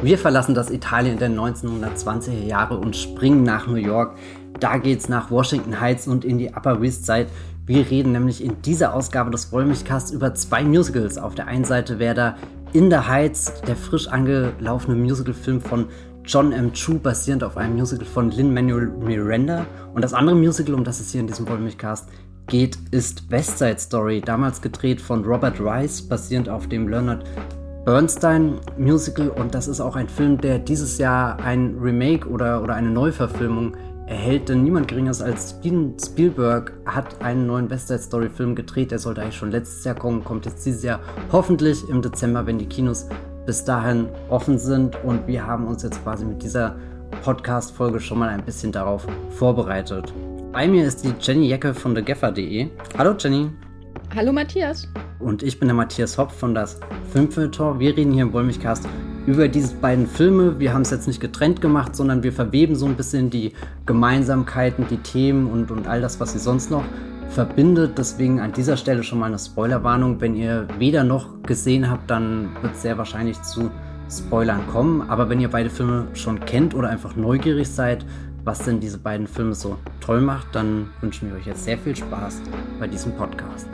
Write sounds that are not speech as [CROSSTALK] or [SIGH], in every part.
Wir verlassen das Italien der 1920er Jahre und springen nach New York. Da geht's nach Washington Heights und in die Upper West Side. Wir reden nämlich in dieser Ausgabe des Wollmilchcasts über zwei Musicals. Auf der einen Seite wäre da In the Heights, der frisch angelaufene Musicalfilm von John M. Chu, basierend auf einem Musical von Lin-Manuel Miranda. Und das andere Musical, um das es hier in diesem Wollmilchcast geht, ist West Side Story, damals gedreht von Robert Rice, basierend auf dem Leonard Bernstein Musical. Und das ist auch ein Film, der dieses Jahr ein Remake oder, oder eine Neuverfilmung erhält, denn niemand geringeres als Spielberg hat einen neuen West Side Story Film gedreht. Der sollte eigentlich schon letztes Jahr kommen, kommt jetzt dieses Jahr hoffentlich im Dezember, wenn die Kinos bis dahin offen sind. Und wir haben uns jetzt quasi mit dieser Podcast-Folge schon mal ein bisschen darauf vorbereitet. Bei mir ist die Jenny Jecke von thegeffer.de. Hallo Jenny. Hallo Matthias. Und ich bin der Matthias Hopf von das Filmfilter. Wir reden hier im Wollmilchcast über diese beiden Filme. Wir haben es jetzt nicht getrennt gemacht, sondern wir verweben so ein bisschen die Gemeinsamkeiten, die Themen und, und all das, was sie sonst noch verbindet. Deswegen an dieser Stelle schon mal eine Spoilerwarnung. Wenn ihr weder noch gesehen habt, dann wird es sehr wahrscheinlich zu Spoilern kommen. Aber wenn ihr beide Filme schon kennt oder einfach neugierig seid, was denn diese beiden Filme so toll macht, dann wünschen wir euch jetzt sehr viel Spaß bei diesem Podcast.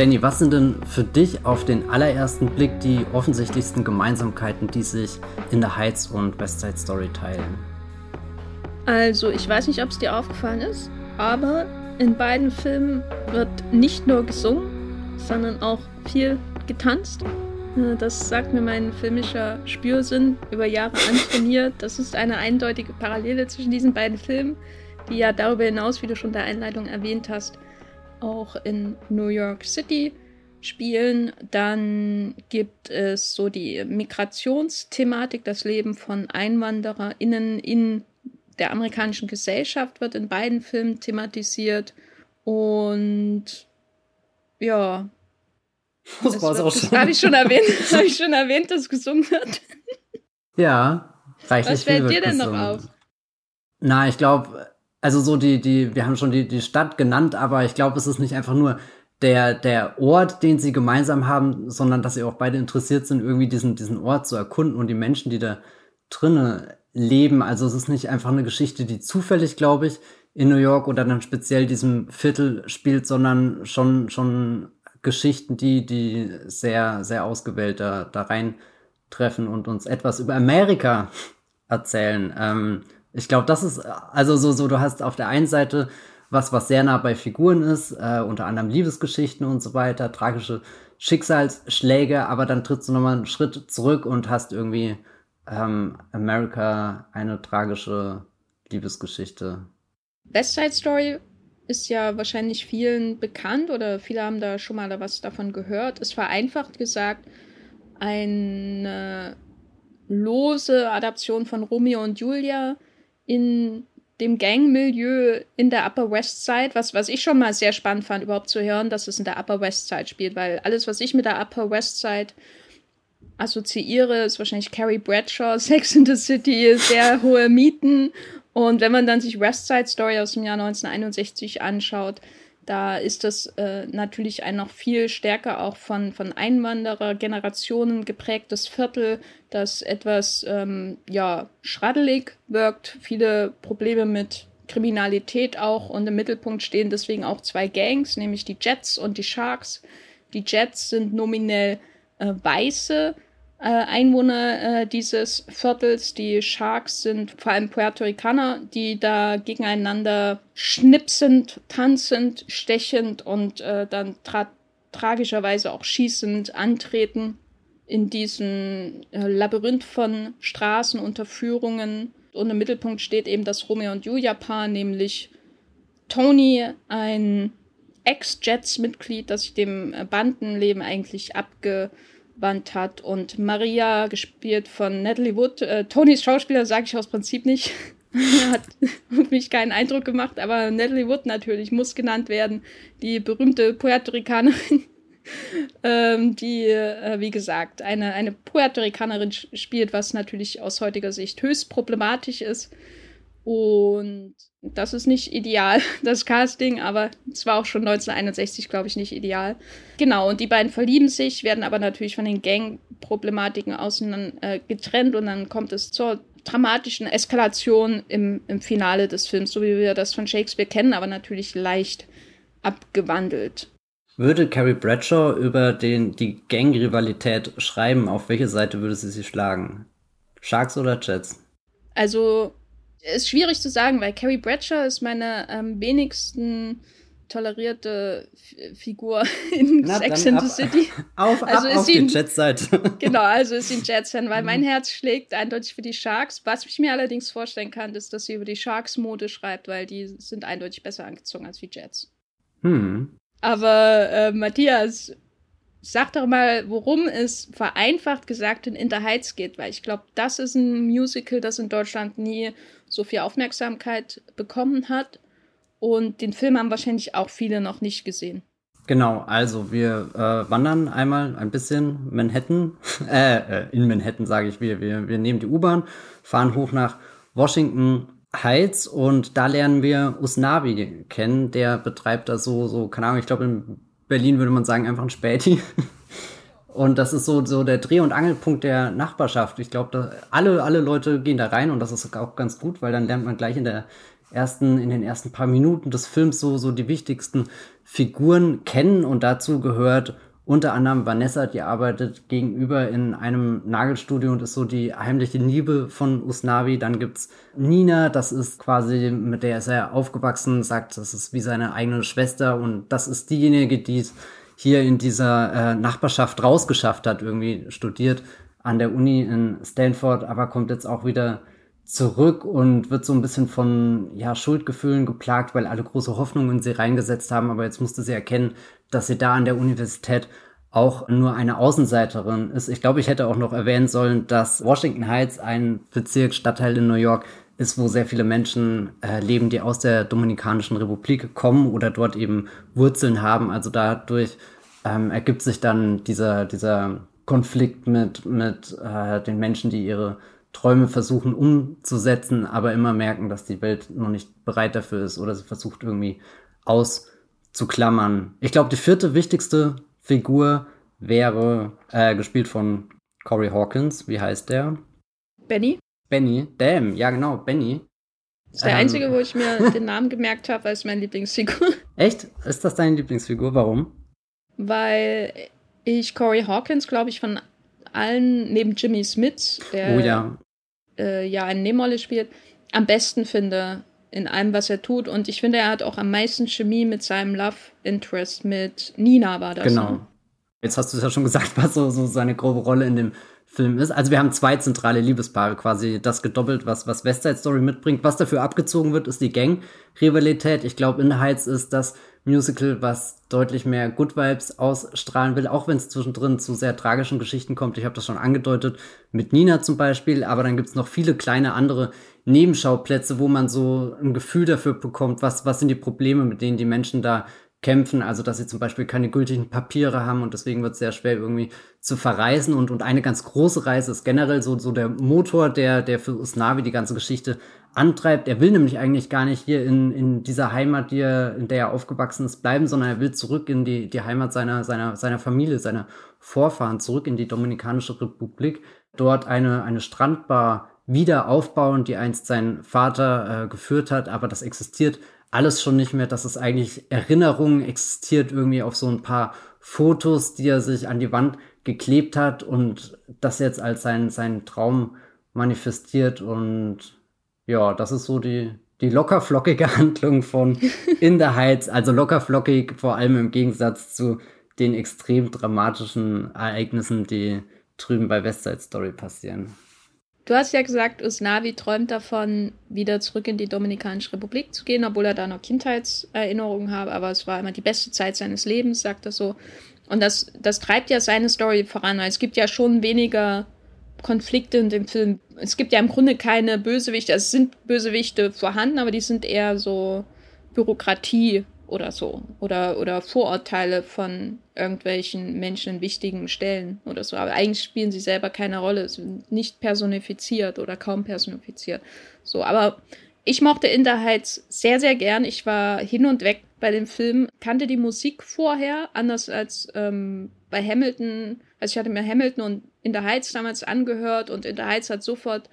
Jenny, was sind denn für dich auf den allerersten Blick die offensichtlichsten Gemeinsamkeiten, die sich in The Heights und West Side Story teilen? Also, ich weiß nicht, ob es dir aufgefallen ist, aber in beiden Filmen wird nicht nur gesungen, sondern auch viel getanzt. Äh, das sagt mir mein filmischer Spürsinn über Jahre antrainiert. Das ist eine eindeutige Parallele zwischen diesen beiden Filmen, die ja darüber hinaus, wie du schon in der Einleitung erwähnt hast, auch in New York City spielen. Dann gibt es so die Migrationsthematik, das Leben von EinwandererInnen in der amerikanischen Gesellschaft wird in beiden Filmen thematisiert. Und ja. Das, war es auch schon. Habe ich schon erwähnt, [LAUGHS] habe ich schon erwähnt, dass gesungen wird. Ja, reichlich Was fällt dir denn noch auf? Na, ich glaube, also so die, die, wir haben schon die, die Stadt genannt, aber ich glaube, es ist nicht einfach nur der, der Ort, den sie gemeinsam haben, sondern dass sie auch beide interessiert sind, irgendwie diesen, diesen Ort zu erkunden und die Menschen, die da drinnen leben. Also es ist nicht einfach eine Geschichte, die zufällig, glaube ich, in New York oder dann speziell diesem Viertel spielt, sondern schon, schon Geschichten, die, die sehr, sehr ausgewählt da, da rein treffen und uns etwas über Amerika erzählen. Ähm, ich glaube, das ist, also so, so, du hast auf der einen Seite was, was sehr nah bei Figuren ist, äh, unter anderem Liebesgeschichten und so weiter, tragische Schicksalsschläge, aber dann trittst du nochmal einen Schritt zurück und hast irgendwie ähm, America eine tragische Liebesgeschichte. West Side Story ist ja wahrscheinlich vielen bekannt oder viele haben da schon mal was davon gehört. Es vereinfacht gesagt eine lose Adaption von Romeo und Julia in dem Gangmilieu in der Upper West Side, was, was ich schon mal sehr spannend fand, überhaupt zu hören, dass es in der Upper West Side spielt, weil alles, was ich mit der Upper West Side assoziiere, ist wahrscheinlich Carrie Bradshaw, [LAUGHS] Sex in the City, sehr hohe Mieten. Und wenn man dann sich West Side Story aus dem Jahr 1961 anschaut, da ist das äh, natürlich ein noch viel stärker auch von, von Einwanderergenerationen geprägtes Viertel, das etwas ähm, ja, schraddelig wirkt, viele Probleme mit Kriminalität auch und im Mittelpunkt stehen deswegen auch zwei Gangs, nämlich die Jets und die Sharks. Die Jets sind nominell äh, weiße Einwohner äh, dieses Viertels. Die Sharks sind vor allem Puerto Ricaner, die da gegeneinander schnipsend, tanzend, stechend und äh, dann tra tragischerweise auch schießend antreten in diesem äh, Labyrinth von Straßenunterführungen. Und im Mittelpunkt steht eben das Romeo und Julia-Paar, nämlich Tony, ein Ex-Jets-Mitglied, das sich dem Bandenleben eigentlich abge Band hat und Maria, gespielt von Natalie Wood. Äh, Tonys Schauspieler sage ich aus Prinzip nicht. [LAUGHS] hat mich keinen Eindruck gemacht, aber Natalie Wood natürlich muss genannt werden. Die berühmte Puerto Ricanerin, [LAUGHS] ähm, die, äh, wie gesagt, eine, eine Puerto Ricanerin spielt, was natürlich aus heutiger Sicht höchst problematisch ist. Und das ist nicht ideal, [LAUGHS] das Casting, aber es war auch schon 1961, glaube ich, nicht ideal. Genau, und die beiden verlieben sich, werden aber natürlich von den Gang-Problematiken auseinander äh, getrennt und dann kommt es zur dramatischen Eskalation im, im Finale des Films, so wie wir das von Shakespeare kennen, aber natürlich leicht abgewandelt. Würde Carrie Bradshaw über den, die Gang-Rivalität schreiben, auf welche Seite würde sie sie schlagen? Sharks oder Jets? Also, ist schwierig zu sagen, weil Carrie Bradshaw ist meine am wenigsten tolerierte F Figur [LAUGHS] in Na, Sex and the City. [LAUGHS] Auf, also ab, ist auf sie die Jets-Seite. [LAUGHS] Genau, also ist sie ein Jets-Fan, weil mein Herz schlägt eindeutig für die Sharks. Was ich mir allerdings vorstellen kann, ist, dass sie über die Sharks-Mode schreibt, weil die sind eindeutig besser angezogen als die Jets. Hm. Aber äh, Matthias, sag doch mal, worum es vereinfacht gesagt in In the Heights geht, weil ich glaube, das ist ein Musical, das in Deutschland nie so viel Aufmerksamkeit bekommen hat. Und den Film haben wahrscheinlich auch viele noch nicht gesehen. Genau, also wir äh, wandern einmal ein bisschen Manhattan, [LAUGHS] äh, äh, in Manhattan sage ich, wir, wir, wir nehmen die U-Bahn, fahren hoch nach Washington Heights und da lernen wir Usnavi kennen, der betreibt da so, so, keine Ahnung, ich glaube in Berlin würde man sagen, einfach ein Späti. Und das ist so, so der Dreh- und Angelpunkt der Nachbarschaft. Ich glaube, alle, alle Leute gehen da rein und das ist auch ganz gut, weil dann lernt man gleich in der ersten, in den ersten paar Minuten des Films so, so die wichtigsten Figuren kennen und dazu gehört unter anderem Vanessa, die arbeitet gegenüber in einem Nagelstudio und ist so die heimliche Liebe von Usnavi. Dann gibt's Nina, das ist quasi, mit der ist er aufgewachsen, sagt, das ist wie seine eigene Schwester und das ist diejenige, die es hier in dieser äh, Nachbarschaft rausgeschafft hat, irgendwie studiert an der Uni in Stanford, aber kommt jetzt auch wieder zurück und wird so ein bisschen von ja, Schuldgefühlen geplagt, weil alle große Hoffnungen in sie reingesetzt haben. Aber jetzt musste sie erkennen, dass sie da an der Universität auch nur eine Außenseiterin ist. Ich glaube, ich hätte auch noch erwähnen sollen, dass Washington Heights ein Bezirk, Stadtteil in New York ist, wo sehr viele Menschen äh, leben, die aus der Dominikanischen Republik kommen oder dort eben Wurzeln haben. Also dadurch ähm, ergibt sich dann dieser, dieser Konflikt mit, mit äh, den Menschen, die ihre Träume versuchen umzusetzen, aber immer merken, dass die Welt noch nicht bereit dafür ist oder sie versucht irgendwie auszuklammern. Ich glaube, die vierte wichtigste Figur wäre äh, gespielt von Corey Hawkins. Wie heißt der? Benny. Benny, damn, ja genau, Benny. Das ist der ähm, einzige, wo ich mir [LAUGHS] den Namen gemerkt habe, weil es meine Lieblingsfigur. Echt? Ist das deine Lieblingsfigur? Warum? Weil ich Corey Hawkins, glaube ich, von allen, neben Jimmy Smith, der oh, ja. Äh, ja eine Nebenrolle spielt, am besten finde in allem, was er tut. Und ich finde, er hat auch am meisten Chemie mit seinem Love Interest, mit Nina war das. Genau. Ne? Jetzt hast du es ja schon gesagt, [LAUGHS] was so, so seine grobe Rolle in dem Film ist. Also wir haben zwei zentrale Liebespaare quasi, das gedoppelt, was, was West Side Story mitbringt. Was dafür abgezogen wird, ist die Gang-Rivalität. Ich glaube, in Heights ist das Musical, was deutlich mehr Good Vibes ausstrahlen will, auch wenn es zwischendrin zu sehr tragischen Geschichten kommt. Ich habe das schon angedeutet, mit Nina zum Beispiel, aber dann gibt es noch viele kleine andere Nebenschauplätze, wo man so ein Gefühl dafür bekommt, was, was sind die Probleme, mit denen die Menschen da kämpfen, also dass sie zum Beispiel keine gültigen Papiere haben und deswegen wird es sehr schwer irgendwie zu verreisen. Und, und eine ganz große Reise ist generell so, so der Motor, der, der für Usnavi die ganze Geschichte antreibt. Er will nämlich eigentlich gar nicht hier in, in dieser Heimat, die er, in der er aufgewachsen ist, bleiben, sondern er will zurück in die, die Heimat seiner, seiner, seiner Familie, seiner Vorfahren, zurück in die Dominikanische Republik, dort eine, eine Strandbar wieder aufbauen, die einst sein Vater äh, geführt hat, aber das existiert alles schon nicht mehr, dass es eigentlich Erinnerungen existiert, irgendwie auf so ein paar Fotos, die er sich an die Wand geklebt hat und das jetzt als sein, sein Traum manifestiert. Und ja, das ist so die, die lockerflockige [LAUGHS] Handlung von In the Heights, also lockerflockig vor allem im Gegensatz zu den extrem dramatischen Ereignissen, die drüben bei West Side Story passieren. Du hast ja gesagt, Usnavi träumt davon, wieder zurück in die Dominikanische Republik zu gehen, obwohl er da noch Kindheitserinnerungen hat, aber es war immer die beste Zeit seines Lebens, sagt er so. Und das, das treibt ja seine Story voran, weil es gibt ja schon weniger Konflikte in dem Film. Es gibt ja im Grunde keine Bösewichte, also es sind Bösewichte vorhanden, aber die sind eher so Bürokratie oder so. Oder, oder Vorurteile von irgendwelchen Menschen in wichtigen Stellen oder so. Aber eigentlich spielen sie selber keine Rolle, sind nicht personifiziert oder kaum personifiziert. So, aber Ich mochte In the Heights sehr, sehr gern. Ich war hin und weg bei dem Film, kannte die Musik vorher, anders als ähm, bei Hamilton. Also ich hatte mir Hamilton und In the Heights damals angehört und In the Heights hat sofort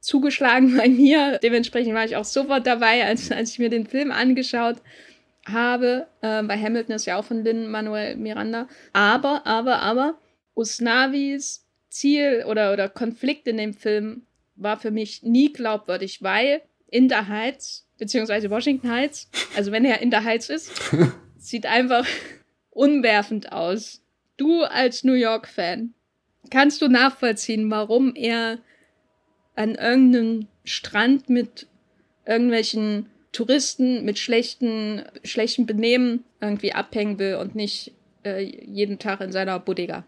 zugeschlagen [LAUGHS] bei mir. Dementsprechend war ich auch sofort dabei, als, als ich mir den Film angeschaut habe. Äh, bei Hamilton ist ja auch von Lin Manuel Miranda. Aber, aber, aber, Usnavis Ziel oder, oder Konflikt in dem Film war für mich nie glaubwürdig, weil in der Heights, beziehungsweise Washington Heights, also wenn er in der Heights ist, [LAUGHS] sieht einfach unwerfend aus. Du als New York-Fan, kannst du nachvollziehen, warum er an irgendeinem Strand mit irgendwelchen Touristen mit schlechten, schlechten Benehmen irgendwie abhängen will und nicht äh, jeden Tag in seiner Bodega?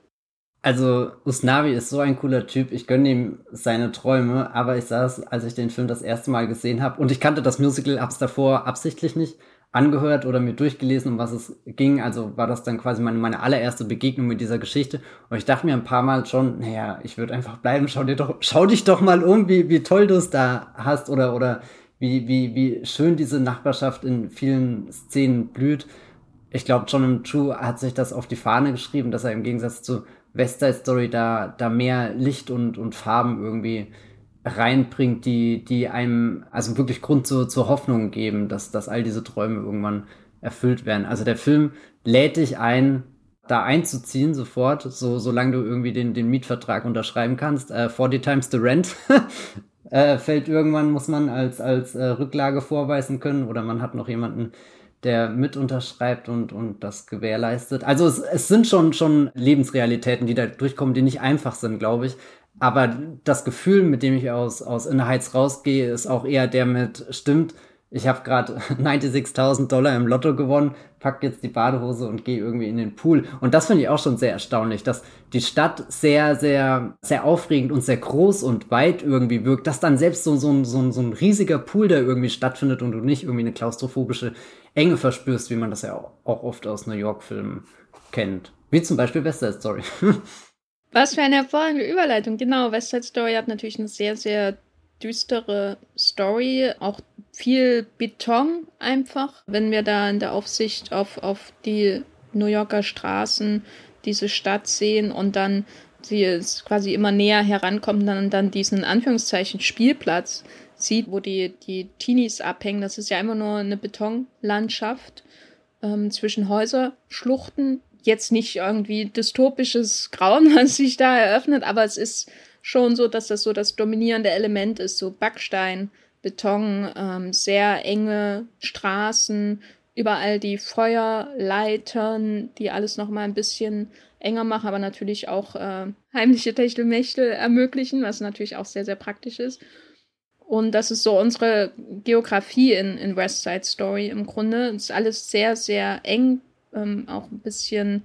Also Usnavi ist so ein cooler Typ. Ich gönne ihm seine Träume, aber ich saß, als ich den Film das erste Mal gesehen habe, und ich kannte das Musical, hab's davor absichtlich nicht angehört oder mir durchgelesen, um was es ging. Also war das dann quasi meine, meine allererste Begegnung mit dieser Geschichte. Und ich dachte mir ein paar Mal schon, naja, ich würde einfach bleiben, schau dir doch, schau dich doch mal um, wie, wie toll du es da hast oder, oder wie, wie, wie schön diese Nachbarschaft in vielen Szenen blüht. Ich glaube, John M. True hat sich das auf die Fahne geschrieben, dass er im Gegensatz zu West Side Story da, da mehr Licht und, und Farben irgendwie reinbringt, die, die einem also wirklich Grund zu, zur Hoffnung geben, dass, dass all diese Träume irgendwann erfüllt werden. Also der Film lädt dich ein, da einzuziehen sofort, so solange du irgendwie den, den Mietvertrag unterschreiben kannst. Äh, 40 times the rent [LAUGHS] äh, fällt irgendwann, muss man als, als äh, Rücklage vorweisen können oder man hat noch jemanden, der mit unterschreibt und, und das gewährleistet. Also es, es sind schon, schon Lebensrealitäten, die da durchkommen, die nicht einfach sind, glaube ich. Aber das Gefühl, mit dem ich aus, aus Innerheits rausgehe, ist auch eher der mit, stimmt, ich habe gerade 96.000 Dollar im Lotto gewonnen, pack jetzt die Badehose und gehe irgendwie in den Pool. Und das finde ich auch schon sehr erstaunlich, dass die Stadt sehr, sehr, sehr aufregend und sehr groß und weit irgendwie wirkt, dass dann selbst so, so, so, so ein riesiger Pool da irgendwie stattfindet und du nicht irgendwie eine klaustrophobische Enge verspürst, wie man das ja auch oft aus New York-Filmen kennt. Wie zum Beispiel West Side Story. [LAUGHS] Was für eine hervorragende Überleitung. Genau, West Side Story hat natürlich eine sehr, sehr düstere Story, auch viel Beton einfach. Wenn wir da in der Aufsicht auf, auf die New Yorker Straßen diese Stadt sehen und dann sie es quasi immer näher herankommt, dann, dann diesen Anführungszeichen Spielplatz sieht, wo die, die Teenies abhängen. Das ist ja immer nur eine Betonlandschaft ähm, zwischen Häuserschluchten. Jetzt nicht irgendwie dystopisches Grauen, [LAUGHS] was sich da eröffnet, aber es ist schon so, dass das so das dominierende Element ist, so Backstein, Beton, ähm, sehr enge Straßen, überall die Feuerleitern, die alles noch mal ein bisschen enger machen, aber natürlich auch äh, heimliche Techtelmechtel ermöglichen, was natürlich auch sehr, sehr praktisch ist. Und das ist so unsere Geografie in, in West Side Story im Grunde. Es ist alles sehr, sehr eng, ähm, auch ein bisschen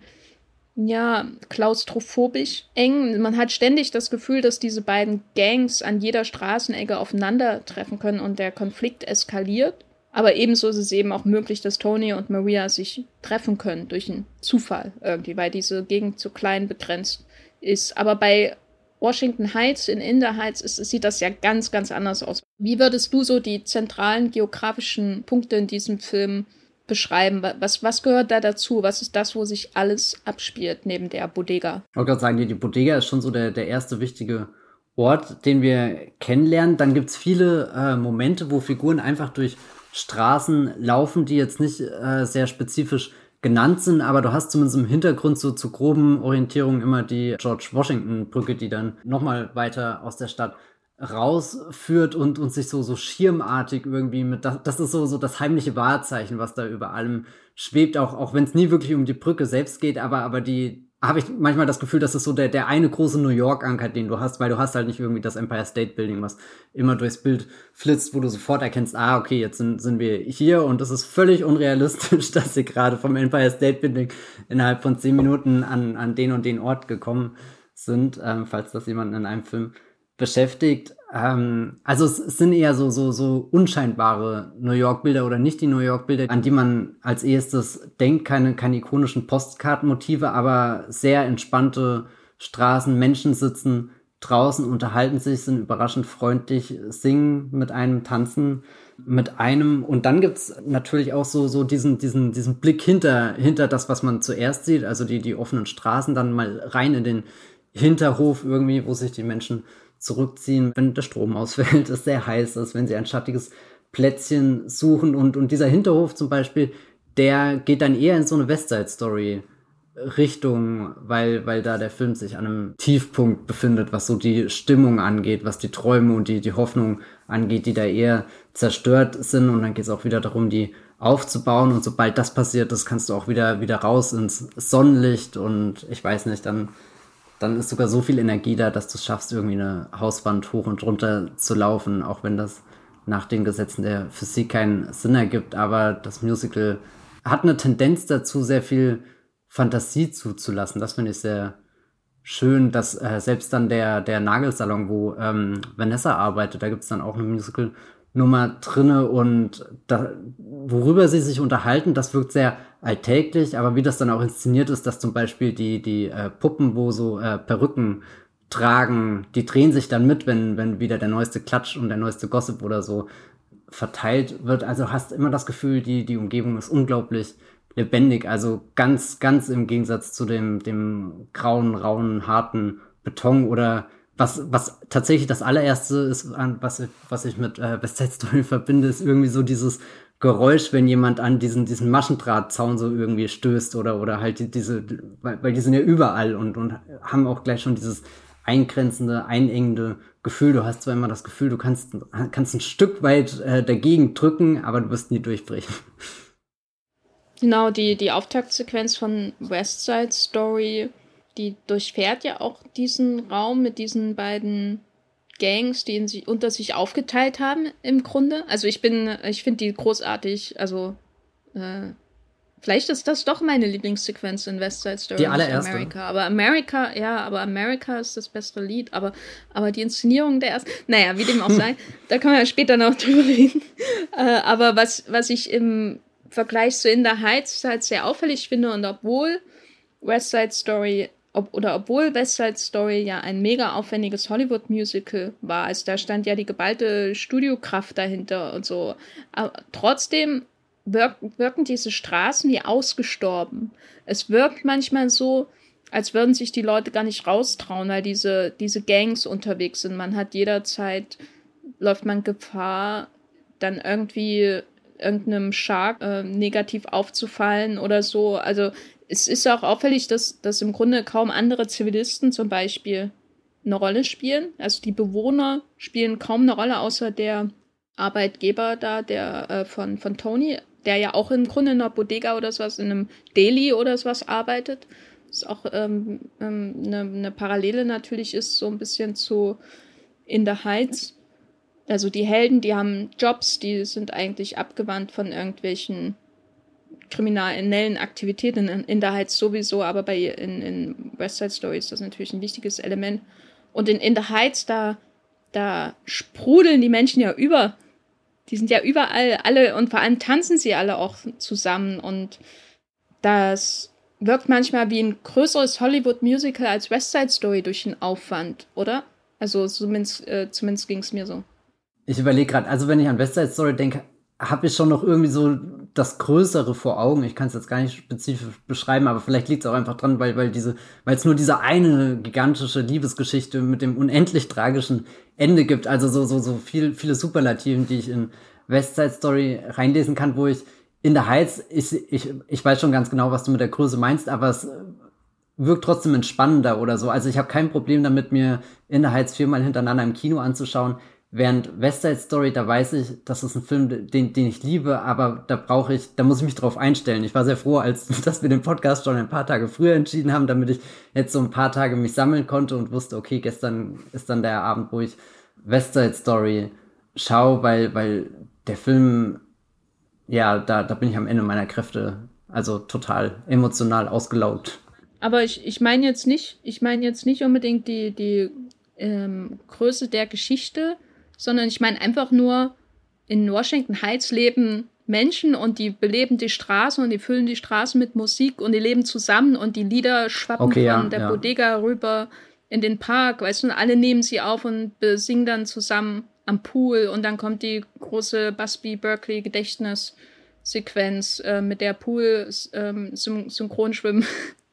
ja, klaustrophobisch eng. Man hat ständig das Gefühl, dass diese beiden Gangs an jeder Straßenecke aufeinandertreffen können und der Konflikt eskaliert. Aber ebenso ist es eben auch möglich, dass Tony und Maria sich treffen können durch einen Zufall irgendwie, weil diese Gegend zu klein begrenzt ist. Aber bei Washington Heights in Inder Heights ist, sieht das ja ganz, ganz anders aus. Wie würdest du so die zentralen geografischen Punkte in diesem Film beschreiben? Was, was gehört da dazu? Was ist das, wo sich alles abspielt neben der Bodega? Ich wollte gerade sagen, die Bodega ist schon so der, der erste wichtige Ort, den wir kennenlernen. Dann gibt es viele äh, Momente, wo Figuren einfach durch Straßen laufen, die jetzt nicht äh, sehr spezifisch genannt sind, aber du hast zumindest im Hintergrund so zu groben Orientierungen immer die George Washington Brücke, die dann nochmal weiter aus der Stadt rausführt und, und sich so, so schirmartig irgendwie mit, das, das ist so, so das heimliche Wahrzeichen, was da über allem schwebt, auch, auch wenn es nie wirklich um die Brücke selbst geht, aber, aber die, habe ich manchmal das Gefühl, das ist so der, der eine große New York-Anker, den du hast, weil du hast halt nicht irgendwie das Empire State Building, was immer durchs Bild flitzt, wo du sofort erkennst, ah, okay, jetzt sind, sind wir hier und es ist völlig unrealistisch, [LAUGHS] dass sie gerade vom Empire State Building innerhalb von zehn Minuten an, an den und den Ort gekommen sind, ähm, falls das jemand in einem Film beschäftigt. Ähm, also es, sind eher so, so, so unscheinbare New York-Bilder oder nicht die New York-Bilder, an die man als erstes denkt, keine, keine ikonischen Postkartenmotive, aber sehr entspannte Straßen, Menschen sitzen draußen, unterhalten sich, sind überraschend freundlich, singen mit einem, tanzen mit einem. Und dann gibt's natürlich auch so, so diesen, diesen, diesen Blick hinter, hinter das, was man zuerst sieht, also die, die offenen Straßen, dann mal rein in den Hinterhof irgendwie, wo sich die Menschen zurückziehen, wenn der Strom ausfällt, [LAUGHS] es sehr heiß ist, wenn sie ein schattiges Plätzchen suchen und, und dieser Hinterhof zum Beispiel, der geht dann eher in so eine Westside-Story Richtung, weil, weil da der Film sich an einem Tiefpunkt befindet, was so die Stimmung angeht, was die Träume und die, die Hoffnung angeht, die da eher zerstört sind. Und dann geht es auch wieder darum, die aufzubauen. Und sobald das passiert ist, kannst du auch wieder, wieder raus ins Sonnenlicht. Und ich weiß nicht, dann, dann ist sogar so viel Energie da, dass du es schaffst, irgendwie eine Hauswand hoch und runter zu laufen, auch wenn das nach den Gesetzen der Physik keinen Sinn ergibt. Aber das Musical hat eine Tendenz dazu, sehr viel Fantasie zuzulassen. Das finde ich sehr schön, dass äh, selbst dann der, der Nagelsalon, wo ähm, Vanessa arbeitet, da gibt es dann auch eine Musical-Nummer drinne und da, worüber sie sich unterhalten, das wirkt sehr alltäglich, aber wie das dann auch inszeniert ist, dass zum Beispiel die, die äh, Puppen, wo so äh, Perücken tragen, die drehen sich dann mit, wenn, wenn wieder der neueste Klatsch und der neueste Gossip oder so verteilt wird. Also hast immer das Gefühl, die, die Umgebung ist unglaublich lebendig. Also ganz, ganz im Gegensatz zu dem, dem grauen, rauen, harten Beton oder was, was tatsächlich das allererste ist, was, was ich mit äh, West Side Story verbinde, ist irgendwie so dieses Geräusch, wenn jemand an diesen, diesen Maschendrahtzaun so irgendwie stößt oder, oder halt die, diese, weil, weil die sind ja überall und, und haben auch gleich schon dieses eingrenzende, einengende Gefühl. Du hast zwar immer das Gefühl, du kannst, kannst ein Stück weit äh, dagegen drücken, aber du wirst nie durchbrechen. Genau, die, die Auftaktsequenz von West Side Story, die durchfährt ja auch diesen Raum mit diesen beiden Gangs, die in sich, unter sich aufgeteilt haben, im Grunde. Also ich bin, ich finde die großartig, also äh, vielleicht ist das doch meine Lieblingssequenz in West Side Story. Die allererste. America. Aber America, ja, aber America ist das beste Lied, aber, aber die Inszenierung der ersten, naja, wie dem auch sei, [LAUGHS] da können wir ja später noch [LAUGHS] drüber reden. Äh, aber was, was ich im Vergleich zu In the Heights halt sehr auffällig finde und obwohl West Side Story ob, oder obwohl West Side Story ja ein mega aufwendiges Hollywood-Musical war, also da stand ja die geballte Studiokraft dahinter und so, aber trotzdem wirk wirken diese Straßen wie ausgestorben. Es wirkt manchmal so, als würden sich die Leute gar nicht raustrauen, weil diese, diese Gangs unterwegs sind. Man hat jederzeit, läuft man Gefahr, dann irgendwie irgendeinem Shark äh, negativ aufzufallen oder so. Also es ist auch auffällig, dass, dass im Grunde kaum andere Zivilisten zum Beispiel eine Rolle spielen. Also die Bewohner spielen kaum eine Rolle, außer der Arbeitgeber da, der äh, von, von Tony, der ja auch im Grunde in einer Bodega oder sowas, in einem Deli oder sowas arbeitet. Das ist auch ähm, ähm, eine, eine Parallele natürlich ist, so ein bisschen zu In the Heights also die Helden, die haben Jobs, die sind eigentlich abgewandt von irgendwelchen kriminellen Aktivitäten in, der Heights sowieso, aber bei in, in West Side Story ist das natürlich ein wichtiges Element. Und in, in der Heights, da, da sprudeln die Menschen ja über. Die sind ja überall alle und vor allem tanzen sie alle auch zusammen und das wirkt manchmal wie ein größeres Hollywood-Musical als West Side Story durch den Aufwand, oder? Also zumindest, äh, zumindest ging es mir so. Ich überlege gerade, also wenn ich an West Side Story denke, habe ich schon noch irgendwie so das Größere vor Augen. Ich kann es jetzt gar nicht spezifisch beschreiben, aber vielleicht liegt es auch einfach dran, weil, weil diese, weil es nur diese eine gigantische Liebesgeschichte mit dem unendlich tragischen Ende gibt. Also so, so, so viel, viele Superlativen, die ich in West Side Story reinlesen kann, wo ich in der Heiz, ich, ich, ich weiß schon ganz genau, was du mit der Größe meinst, aber es wirkt trotzdem entspannender oder so. Also ich habe kein Problem damit, mir in der Heiz viermal hintereinander im Kino anzuschauen. Während West Side Story, da weiß ich, das ist ein Film, den, den ich liebe, aber da brauche ich, da muss ich mich drauf einstellen. Ich war sehr froh, als [LAUGHS] dass wir den Podcast schon ein paar Tage früher entschieden haben, damit ich jetzt so ein paar Tage mich sammeln konnte und wusste, okay, gestern ist dann der Abend, wo ich West Side Story schaue, weil, weil der Film, ja, da, da bin ich am Ende meiner Kräfte, also total emotional ausgelaugt. Aber ich, ich meine jetzt nicht, ich meine jetzt nicht unbedingt die, die ähm, Größe der Geschichte, sondern ich meine einfach nur, in Washington Heights leben Menschen und die beleben die Straßen und die füllen die Straßen mit Musik und die leben zusammen und die Lieder schwappen okay, von ja, der ja. Bodega rüber in den Park, weißt du, und alle nehmen sie auf und singen dann zusammen am Pool und dann kommt die große Busby Berkeley Gedächtnissequenz äh, mit der Pool ähm, Syn Synchronschwimmen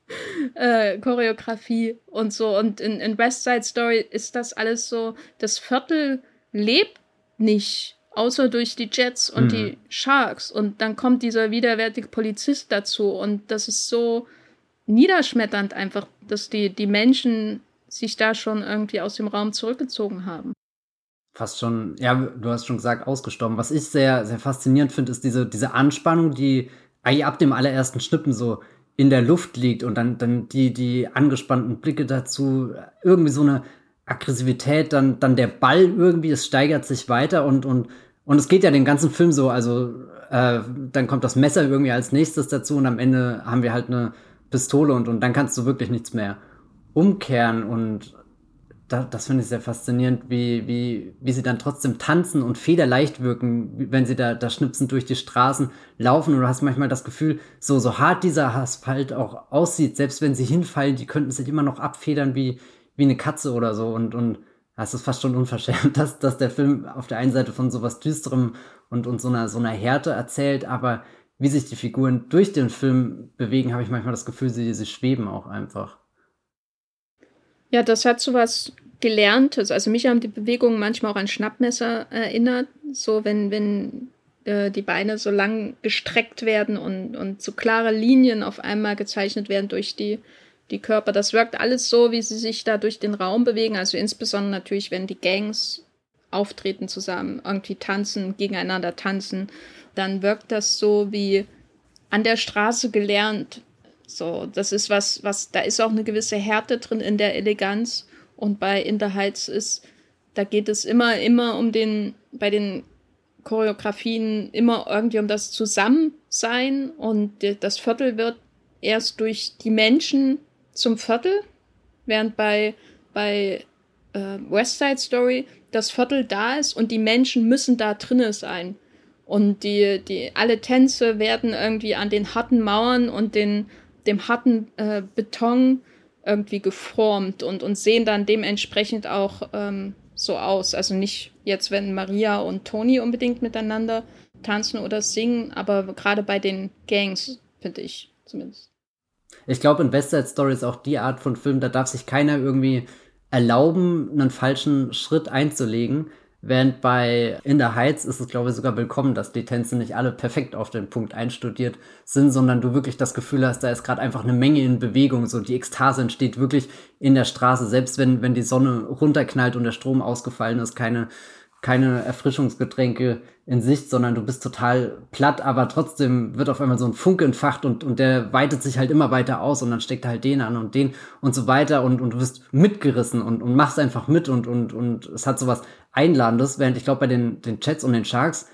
[LAUGHS] äh, Choreografie und so und in, in West Side Story ist das alles so das Viertel lebt nicht außer durch die Jets und mhm. die Sharks und dann kommt dieser widerwärtige Polizist dazu und das ist so niederschmetternd einfach, dass die die Menschen sich da schon irgendwie aus dem Raum zurückgezogen haben fast schon, ja, du hast schon gesagt, ausgestorben. Was ich sehr, sehr faszinierend finde, ist diese, diese Anspannung, die eigentlich ab dem allerersten Schnippen so in der Luft liegt und dann, dann die, die angespannten Blicke dazu, irgendwie so eine Aggressivität, dann, dann der Ball irgendwie, es steigert sich weiter und, und, und es geht ja den ganzen Film so, also äh, dann kommt das Messer irgendwie als nächstes dazu und am Ende haben wir halt eine Pistole und, und dann kannst du wirklich nichts mehr umkehren und da, das finde ich sehr faszinierend, wie, wie, wie sie dann trotzdem tanzen und federleicht wirken, wenn sie da, da schnipsend durch die Straßen laufen. Und du hast manchmal das Gefühl, so, so hart dieser Asphalt auch aussieht, selbst wenn sie hinfallen, die könnten sich immer noch abfedern wie, wie eine Katze oder so. Und, und das ist fast schon unverschämt, [LAUGHS] dass, dass der Film auf der einen Seite von sowas Düsterem und, und so einer, so einer Härte erzählt, aber wie sich die Figuren durch den Film bewegen, habe ich manchmal das Gefühl, sie, sie schweben auch einfach. Ja, das hat so was Gelerntes. Also mich haben die Bewegungen manchmal auch an Schnappmesser erinnert. So wenn, wenn äh, die Beine so lang gestreckt werden und, und so klare Linien auf einmal gezeichnet werden durch die, die Körper. Das wirkt alles so, wie sie sich da durch den Raum bewegen. Also insbesondere natürlich, wenn die Gangs auftreten zusammen, irgendwie tanzen, gegeneinander tanzen, dann wirkt das so wie an der Straße gelernt. So, das ist was, was, da ist auch eine gewisse Härte drin in der Eleganz. Und bei In the Heights ist, da geht es immer, immer um den, bei den Choreografien immer irgendwie um das Zusammensein und das Viertel wird erst durch die Menschen zum Viertel, während bei, bei äh, West Side Story das Viertel da ist und die Menschen müssen da drinnen sein. Und die, die, alle Tänze werden irgendwie an den harten Mauern und den, dem harten äh, Beton irgendwie geformt und, und sehen dann dementsprechend auch ähm, so aus. Also nicht jetzt, wenn Maria und Toni unbedingt miteinander tanzen oder singen, aber gerade bei den Gangs, finde ich zumindest. Ich glaube, in West Side Story ist auch die Art von Film, da darf sich keiner irgendwie erlauben, einen falschen Schritt einzulegen. Während bei In the Heights ist es, glaube ich, sogar willkommen, dass die Tänze nicht alle perfekt auf den Punkt einstudiert sind, sondern du wirklich das Gefühl hast, da ist gerade einfach eine Menge in Bewegung. So die Ekstase entsteht wirklich in der Straße, selbst wenn, wenn die Sonne runterknallt und der Strom ausgefallen ist, keine, keine Erfrischungsgetränke in Sicht, sondern du bist total platt, aber trotzdem wird auf einmal so ein Funke entfacht und, und der weitet sich halt immer weiter aus und dann steckt halt den an und den und so weiter und, und du wirst mitgerissen und, und machst einfach mit und, und, und es hat sowas Einladendes, während ich glaube, bei den, den Chats und den Sharks,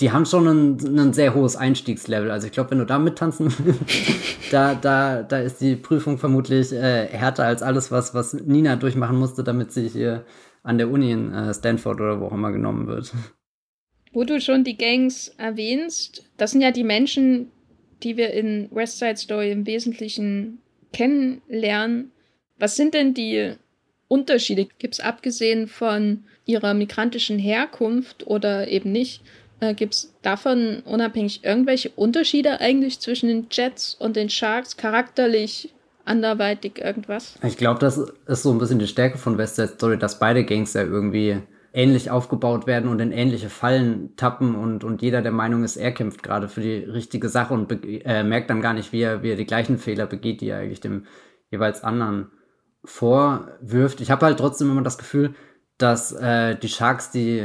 die haben schon ein, ein sehr hohes Einstiegslevel. Also ich glaube, wenn du da mittanzen, [LAUGHS] da, da, da ist die Prüfung vermutlich äh, härter als alles, was, was Nina durchmachen musste, damit sie hier an der Uni in äh, Stanford oder wo auch immer genommen wird. Wo du schon die Gangs erwähnst, das sind ja die Menschen, die wir in West Side Story im Wesentlichen kennenlernen. Was sind denn die Unterschiede? Gibt es abgesehen von ihrer migrantischen Herkunft oder eben nicht, äh, gibt es davon unabhängig irgendwelche Unterschiede eigentlich zwischen den Jets und den Sharks, charakterlich, anderweitig irgendwas? Ich glaube, das ist so ein bisschen die Stärke von West Side Story, dass beide Gangs ja irgendwie ähnlich aufgebaut werden und in ähnliche Fallen tappen und, und jeder der Meinung ist, er kämpft gerade für die richtige Sache und äh, merkt dann gar nicht, wie er, wie er die gleichen Fehler begeht, die er eigentlich dem jeweils anderen vorwirft. Ich habe halt trotzdem immer das Gefühl, dass äh, die Sharks die,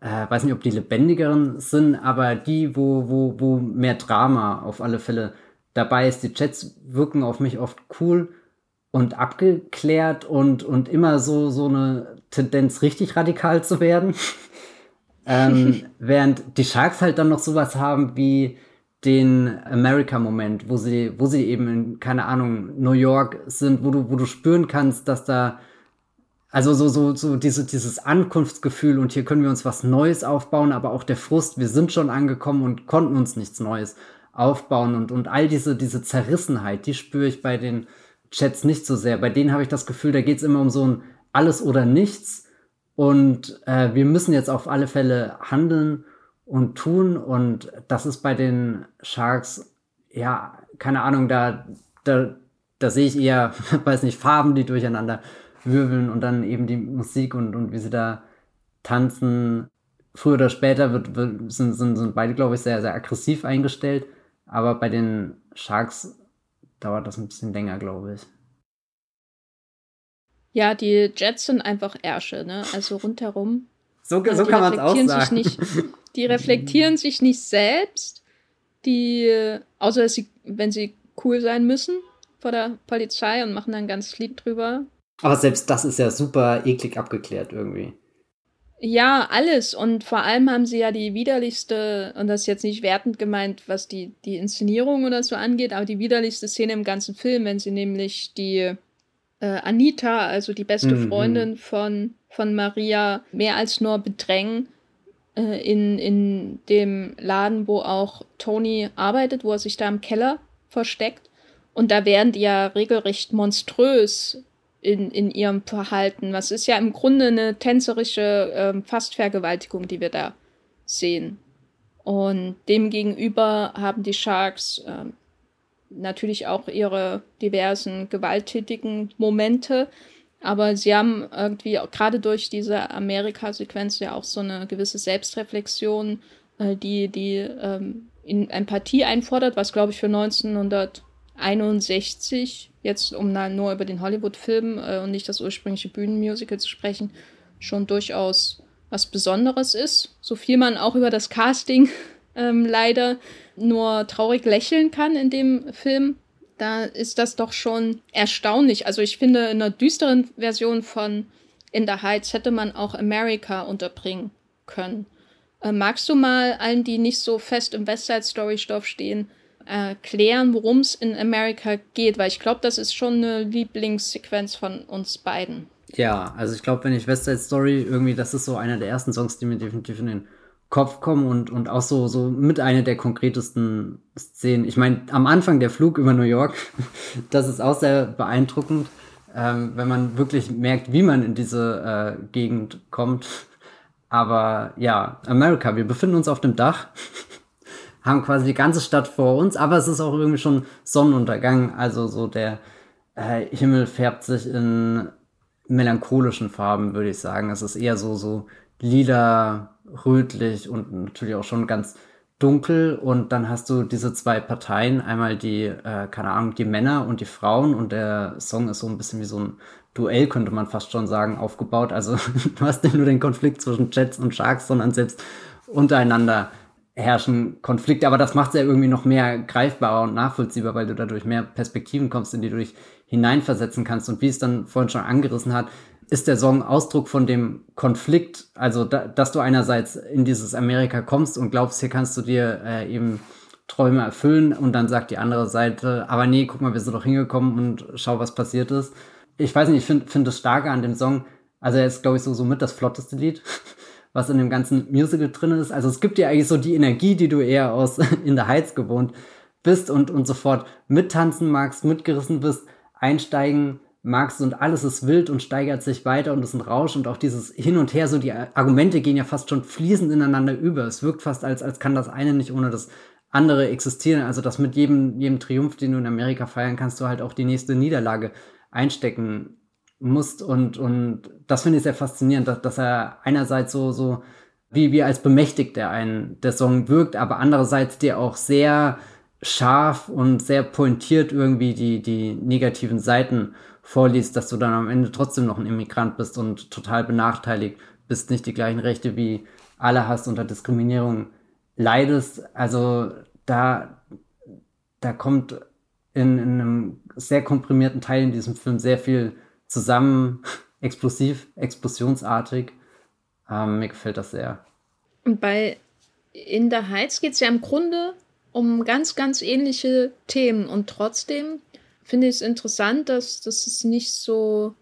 äh, weiß nicht, ob die lebendigeren sind, aber die, wo, wo, wo mehr Drama auf alle Fälle dabei ist. Die Jets wirken auf mich oft cool und abgeklärt und, und immer so, so eine Tendenz, richtig radikal zu werden. [LAUGHS] ähm, während die Sharks halt dann noch sowas haben wie den America-Moment, wo sie, wo sie eben in, keine Ahnung, New York sind, wo du, wo du spüren kannst, dass da, also so, so, so diese, dieses Ankunftsgefühl und hier können wir uns was Neues aufbauen, aber auch der Frust, wir sind schon angekommen und konnten uns nichts Neues aufbauen und, und all diese, diese Zerrissenheit, die spüre ich bei den Jets nicht so sehr. Bei denen habe ich das Gefühl, da geht es immer um so ein alles oder nichts. Und äh, wir müssen jetzt auf alle Fälle handeln und tun. Und das ist bei den Sharks, ja, keine Ahnung, da, da, da sehe ich eher, [LAUGHS] weiß nicht, Farben, die durcheinander wirbeln und dann eben die Musik und, und wie sie da tanzen. Früher oder später wird, sind, sind, sind beide, glaube ich, sehr, sehr aggressiv eingestellt. Aber bei den Sharks dauert das ein bisschen länger, glaube ich. Ja, die Jets sind einfach Ärsche, ne? Also rundherum. So, so kann man es auch sagen. Nicht, die reflektieren sich nicht selbst. Die, außer sie, wenn sie cool sein müssen vor der Polizei und machen dann ganz Lied drüber. Aber selbst das ist ja super eklig abgeklärt irgendwie. Ja, alles. Und vor allem haben sie ja die widerlichste, und das ist jetzt nicht wertend gemeint, was die, die Inszenierung oder so angeht, aber die widerlichste Szene im ganzen Film, wenn sie nämlich die äh, Anita, also die beste mhm. Freundin von, von Maria, mehr als nur bedrängen äh, in, in dem Laden, wo auch Tony arbeitet, wo er sich da im Keller versteckt. Und da werden die ja regelrecht monströs in, in ihrem Verhalten. Was ist ja im Grunde eine tänzerische ähm, Fastvergewaltigung, die wir da sehen. Und demgegenüber haben die Sharks ähm, natürlich auch ihre diversen gewalttätigen Momente. Aber sie haben irgendwie gerade durch diese Amerika-Sequenz ja auch so eine gewisse Selbstreflexion, äh, die, die ähm, in Empathie einfordert, was glaube ich für 1961 jetzt um nur über den Hollywood-Film äh, und nicht das ursprüngliche Bühnenmusical zu sprechen, schon durchaus was Besonderes ist. So viel man auch über das Casting [LAUGHS] ähm, leider nur traurig lächeln kann in dem Film, da ist das doch schon erstaunlich. Also ich finde, in einer düsteren Version von In the Heights hätte man auch America unterbringen können. Äh, magst du mal allen, die nicht so fest im West Side Story Stoff stehen, erklären, worum es in Amerika geht, weil ich glaube, das ist schon eine Lieblingssequenz von uns beiden. Ja, also ich glaube, wenn ich West Side Story irgendwie, das ist so einer der ersten Songs, die mir definitiv in den Kopf kommen und, und auch so, so mit einer der konkretesten Szenen. Ich meine, am Anfang der Flug über New York, [LAUGHS] das ist auch sehr beeindruckend, ähm, wenn man wirklich merkt, wie man in diese äh, Gegend kommt. Aber ja, Amerika, wir befinden uns auf dem Dach [LAUGHS] haben quasi die ganze Stadt vor uns, aber es ist auch irgendwie schon Sonnenuntergang, also so der äh, Himmel färbt sich in melancholischen Farben, würde ich sagen. Es ist eher so, so lila, rötlich und natürlich auch schon ganz dunkel und dann hast du diese zwei Parteien, einmal die, äh, keine Ahnung, die Männer und die Frauen und der Song ist so ein bisschen wie so ein Duell, könnte man fast schon sagen, aufgebaut. Also [LAUGHS] du hast nicht nur den Konflikt zwischen Jets und Sharks, sondern selbst untereinander herrschen Konflikte, aber das macht es ja irgendwie noch mehr greifbarer und nachvollziehbar, weil du dadurch mehr Perspektiven kommst, in die du dich hineinversetzen kannst. Und wie es dann vorhin schon angerissen hat, ist der Song Ausdruck von dem Konflikt, also da, dass du einerseits in dieses Amerika kommst und glaubst, hier kannst du dir äh, eben Träume erfüllen und dann sagt die andere Seite, aber nee, guck mal, wir sind doch hingekommen und schau, was passiert ist. Ich weiß nicht, ich finde find das Starke an dem Song, also er ist, glaube ich, so, so mit das flotteste Lied [LAUGHS] was in dem ganzen Musical drin ist. Also es gibt dir eigentlich so die Energie, die du eher aus [LAUGHS] In the Heights gewohnt bist und, und sofort mittanzen magst, mitgerissen bist, einsteigen magst und alles ist wild und steigert sich weiter und ist ein Rausch und auch dieses Hin und Her, so die Argumente gehen ja fast schon fließend ineinander über. Es wirkt fast, als, als kann das eine nicht ohne das andere existieren. Also dass mit jedem, jedem Triumph, den du in Amerika feiern kannst, du halt auch die nächste Niederlage einstecken musst und, und das finde ich sehr faszinierend, dass, dass er einerseits so, so wie, wie als bemächtigt er einen der Song wirkt, aber andererseits dir auch sehr scharf und sehr pointiert irgendwie die, die negativen Seiten vorliest, dass du dann am Ende trotzdem noch ein Immigrant bist und total benachteiligt bist, nicht die gleichen Rechte wie alle hast, unter Diskriminierung leidest. Also da, da kommt in, in einem sehr komprimierten Teil in diesem Film sehr viel zusammen, [LAUGHS] explosiv, explosionsartig. Ähm, mir gefällt das sehr. Und bei In der Heights geht es ja im Grunde um ganz, ganz ähnliche Themen. Und trotzdem finde ich es interessant, dass, dass es nicht so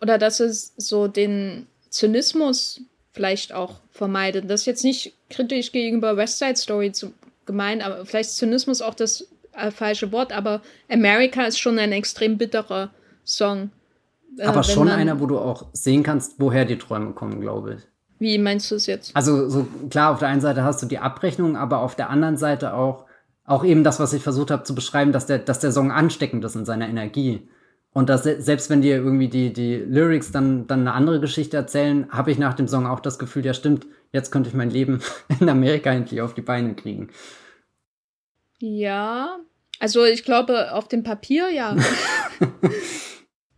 oder dass es so den Zynismus vielleicht auch vermeidet. Das ist jetzt nicht kritisch gegenüber West Side Story zu gemeint, aber vielleicht Zynismus auch des äh, falsche Wort, aber America ist schon ein extrem bitterer Song. Äh, aber schon einer, wo du auch sehen kannst, woher die Träume kommen, glaube ich. Wie meinst du es jetzt? Also so klar, auf der einen Seite hast du die Abrechnung, aber auf der anderen Seite auch, auch eben das, was ich versucht habe zu beschreiben, dass der, dass der Song ansteckend ist in seiner Energie. Und dass selbst wenn dir irgendwie die, die Lyrics dann, dann eine andere Geschichte erzählen, habe ich nach dem Song auch das Gefühl, ja stimmt, jetzt könnte ich mein Leben [LAUGHS] in Amerika endlich auf die Beine kriegen. Ja, also ich glaube auf dem Papier ja. [LAUGHS] [LAUGHS]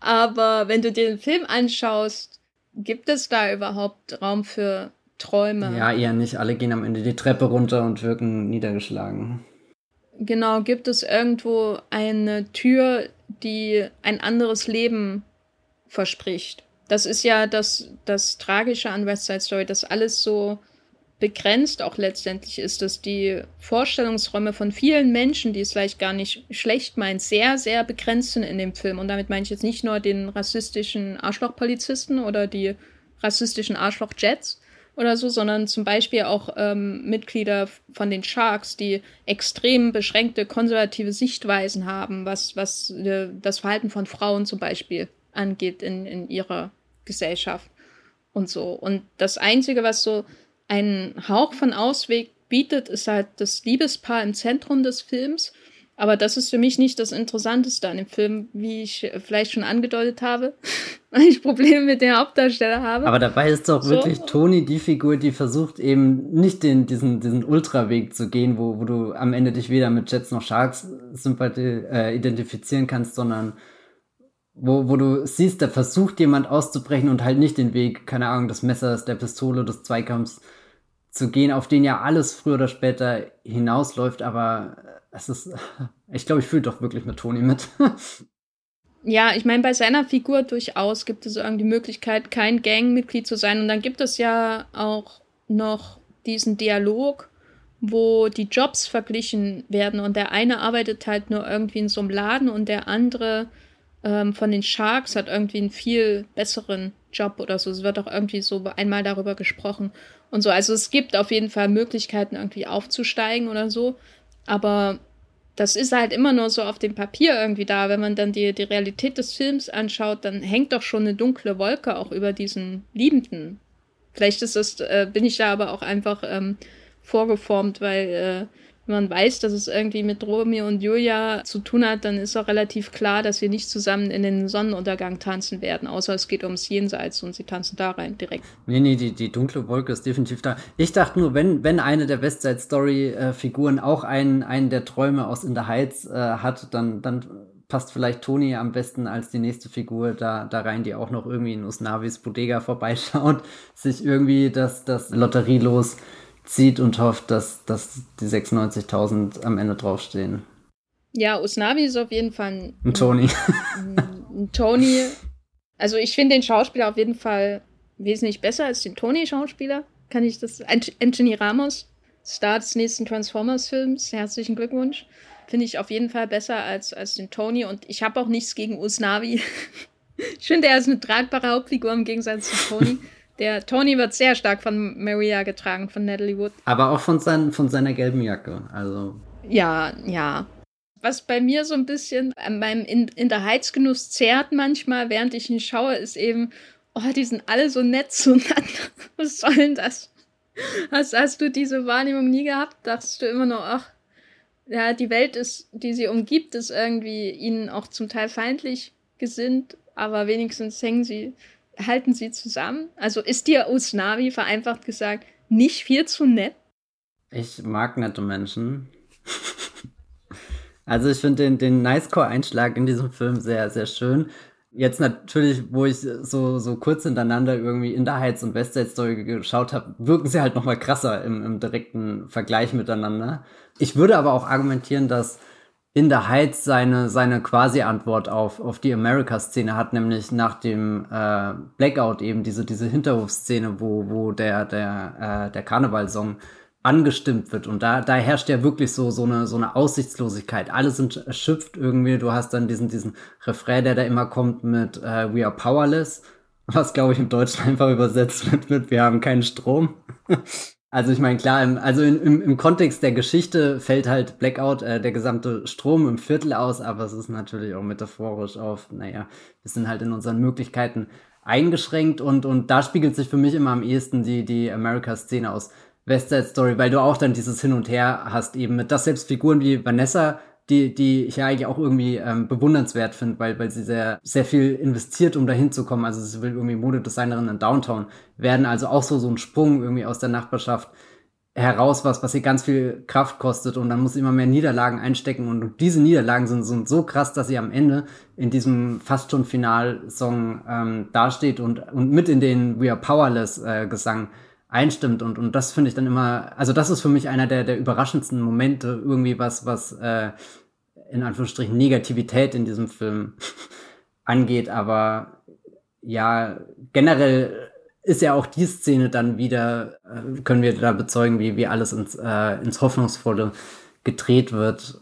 Aber wenn du dir den Film anschaust, gibt es da überhaupt Raum für Träume? Ja, eher nicht. Alle gehen am Ende die Treppe runter und wirken niedergeschlagen. Genau, gibt es irgendwo eine Tür, die ein anderes Leben verspricht? Das ist ja das, das Tragische an West Side Story, dass alles so begrenzt auch letztendlich ist, dass die Vorstellungsräume von vielen Menschen, die es vielleicht gar nicht schlecht meint, sehr, sehr begrenzt sind in dem Film. Und damit meine ich jetzt nicht nur den rassistischen Arschlochpolizisten oder die rassistischen Arschlochjets oder so, sondern zum Beispiel auch ähm, Mitglieder von den Sharks, die extrem beschränkte konservative Sichtweisen haben, was, was äh, das Verhalten von Frauen zum Beispiel angeht in, in ihrer Gesellschaft und so. Und das Einzige, was so einen Hauch von Ausweg bietet, ist halt das Liebespaar im Zentrum des Films. Aber das ist für mich nicht das Interessanteste an dem Film, wie ich vielleicht schon angedeutet habe, [LAUGHS] weil ich Probleme mit dem Hauptdarsteller habe. Aber dabei ist doch so. wirklich Toni die Figur, die versucht eben nicht den, diesen, diesen Ultraweg zu gehen, wo, wo du am Ende dich weder mit Jets noch Sharks sympathie, äh, identifizieren kannst, sondern wo, wo du siehst, da versucht jemand auszubrechen und halt nicht den Weg, keine Ahnung, des Messers, der Pistole, des Zweikampfs zu gehen, auf den ja alles früher oder später hinausläuft, aber es ist, [LAUGHS] ich glaube, ich fühle doch wirklich mit Toni mit. [LAUGHS] ja, ich meine, bei seiner Figur durchaus gibt es irgendwie die Möglichkeit, kein Gangmitglied zu sein. Und dann gibt es ja auch noch diesen Dialog, wo die Jobs verglichen werden und der eine arbeitet halt nur irgendwie in so einem Laden und der andere ähm, von den Sharks hat irgendwie einen viel besseren Job oder so. Es wird auch irgendwie so einmal darüber gesprochen und so. Also es gibt auf jeden Fall Möglichkeiten, irgendwie aufzusteigen oder so. Aber das ist halt immer nur so auf dem Papier irgendwie da. Wenn man dann die, die Realität des Films anschaut, dann hängt doch schon eine dunkle Wolke auch über diesen Liebenden. Vielleicht ist das, äh, bin ich da aber auch einfach ähm, vorgeformt, weil äh, man weiß, dass es irgendwie mit Romeo und Julia zu tun hat, dann ist auch relativ klar, dass sie nicht zusammen in den Sonnenuntergang tanzen werden, außer es geht ums Jenseits und sie tanzen da rein direkt. Nee, nee, die, die dunkle Wolke ist definitiv da. Ich dachte nur, wenn, wenn eine der Westside Story-Figuren äh, auch einen, einen der Träume aus In the Heights äh, hat, dann, dann passt vielleicht Toni am besten als die nächste Figur da, da rein, die auch noch irgendwie in Usnavis Bodega vorbeischaut, [LAUGHS] sich irgendwie das, das Lotterielos zieht und hofft, dass, dass die 96.000 am Ende draufstehen. Ja, Usnavi ist auf jeden Fall ein, ein Tony. Ein, ein Tony. Also ich finde den Schauspieler auf jeden Fall wesentlich besser als den Tony-Schauspieler. Kann ich das? Anthony Ramos, Star des nächsten Transformers-Films. Herzlichen Glückwunsch. Finde ich auf jeden Fall besser als, als den Tony. Und ich habe auch nichts gegen Usnavi. [LAUGHS] ich finde, er ist eine tragbare Hauptfigur im Gegensatz zu Tony. Der Tony wird sehr stark von Maria getragen, von Natalie Wood. Aber auch von, sein, von seiner gelben Jacke. Also. Ja, ja. Was bei mir so ein bisschen an meinem in, in der Heizgenuss zerrt manchmal, während ich ihn schaue, ist eben, oh, die sind alle so nett zueinander. [LAUGHS] Was soll denn das? Hast, hast du diese Wahrnehmung nie gehabt? Dachtest du immer nur, ach, ja, die Welt ist, die sie umgibt, ist irgendwie ihnen auch zum Teil feindlich gesinnt, aber wenigstens hängen sie halten sie zusammen? Also ist dir Usnavi vereinfacht gesagt nicht viel zu nett? Ich mag nette Menschen. [LAUGHS] also ich finde den, den Nicecore-Einschlag in diesem Film sehr, sehr schön. Jetzt natürlich, wo ich so, so kurz hintereinander irgendwie in der Heights und Westside Story geschaut habe, wirken sie halt nochmal krasser im, im direkten Vergleich miteinander. Ich würde aber auch argumentieren, dass in der Heights seine, seine Quasi-Antwort auf, auf die America-Szene hat, nämlich nach dem äh, Blackout eben diese, diese Hinterhofszene, wo, wo der, der, äh, der Karnevalsong angestimmt wird. Und da, da herrscht ja wirklich so, so, eine, so eine Aussichtslosigkeit. Alle sind erschöpft irgendwie. Du hast dann diesen, diesen Refrain, der da immer kommt mit äh, We are powerless, was glaube ich im Deutschen [LAUGHS] einfach übersetzt wird mit Wir haben keinen Strom. [LAUGHS] Also ich meine, klar, im, also in, im, im Kontext der Geschichte fällt halt Blackout äh, der gesamte Strom im Viertel aus, aber es ist natürlich auch metaphorisch auf, naja, wir sind halt in unseren Möglichkeiten eingeschränkt und, und da spiegelt sich für mich immer am ehesten die, die America-Szene aus West Side Story, weil du auch dann dieses Hin und Her hast eben mit, dass selbst Figuren wie Vanessa die, die ich ja eigentlich auch irgendwie ähm, bewundernswert finde, weil, weil sie sehr, sehr viel investiert, um dahin zu kommen. Also sie will irgendwie Modedesignerin in Downtown werden, also auch so, so ein Sprung irgendwie aus der Nachbarschaft heraus, was, was ihr ganz viel Kraft kostet. Und dann muss sie immer mehr Niederlagen einstecken. Und diese Niederlagen sind, sind so krass, dass sie am Ende in diesem fast schon Finalsong ähm, dasteht und, und mit in den We Are Powerless äh, Gesang einstimmt und, und das finde ich dann immer, also das ist für mich einer der, der überraschendsten Momente, irgendwie was, was äh, in Anführungsstrichen Negativität in diesem Film [LAUGHS] angeht, aber ja, generell ist ja auch die Szene dann wieder, äh, können wir da bezeugen, wie, wie alles ins, äh, ins Hoffnungsvolle gedreht wird.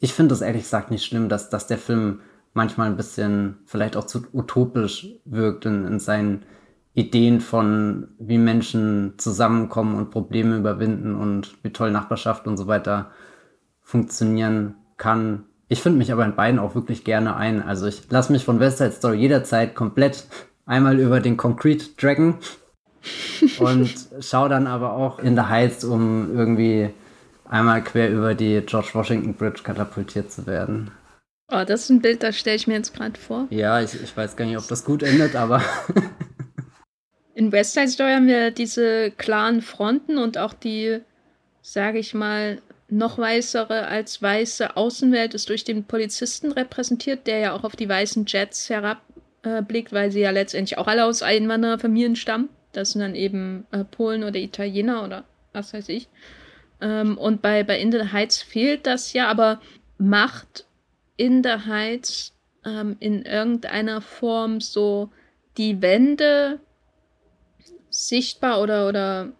Ich finde es ehrlich gesagt nicht schlimm, dass, dass der Film manchmal ein bisschen vielleicht auch zu utopisch wirkt in, in seinen Ideen von, wie Menschen zusammenkommen und Probleme überwinden und wie toll Nachbarschaft und so weiter funktionieren kann. Ich finde mich aber in beiden auch wirklich gerne ein. Also ich lasse mich von West Side Story jederzeit komplett einmal über den Concrete Dragon [LAUGHS] und schaue dann aber auch in The Heights, um irgendwie einmal quer über die George Washington Bridge katapultiert zu werden. Oh, das ist ein Bild, das stelle ich mir jetzt gerade vor. Ja, ich, ich weiß gar nicht, ob das gut endet, aber [LAUGHS] In West Side Story haben wir diese klaren Fronten und auch die, sage ich mal, noch weißere als weiße Außenwelt ist durch den Polizisten repräsentiert, der ja auch auf die weißen Jets herabblickt, äh, weil sie ja letztendlich auch alle aus Einwandererfamilien stammen. Das sind dann eben äh, Polen oder Italiener oder was weiß ich. Ähm, und bei, bei In the Heights fehlt das ja, aber macht In the Heights ähm, in irgendeiner Form so die Wände sichtbar oder, oder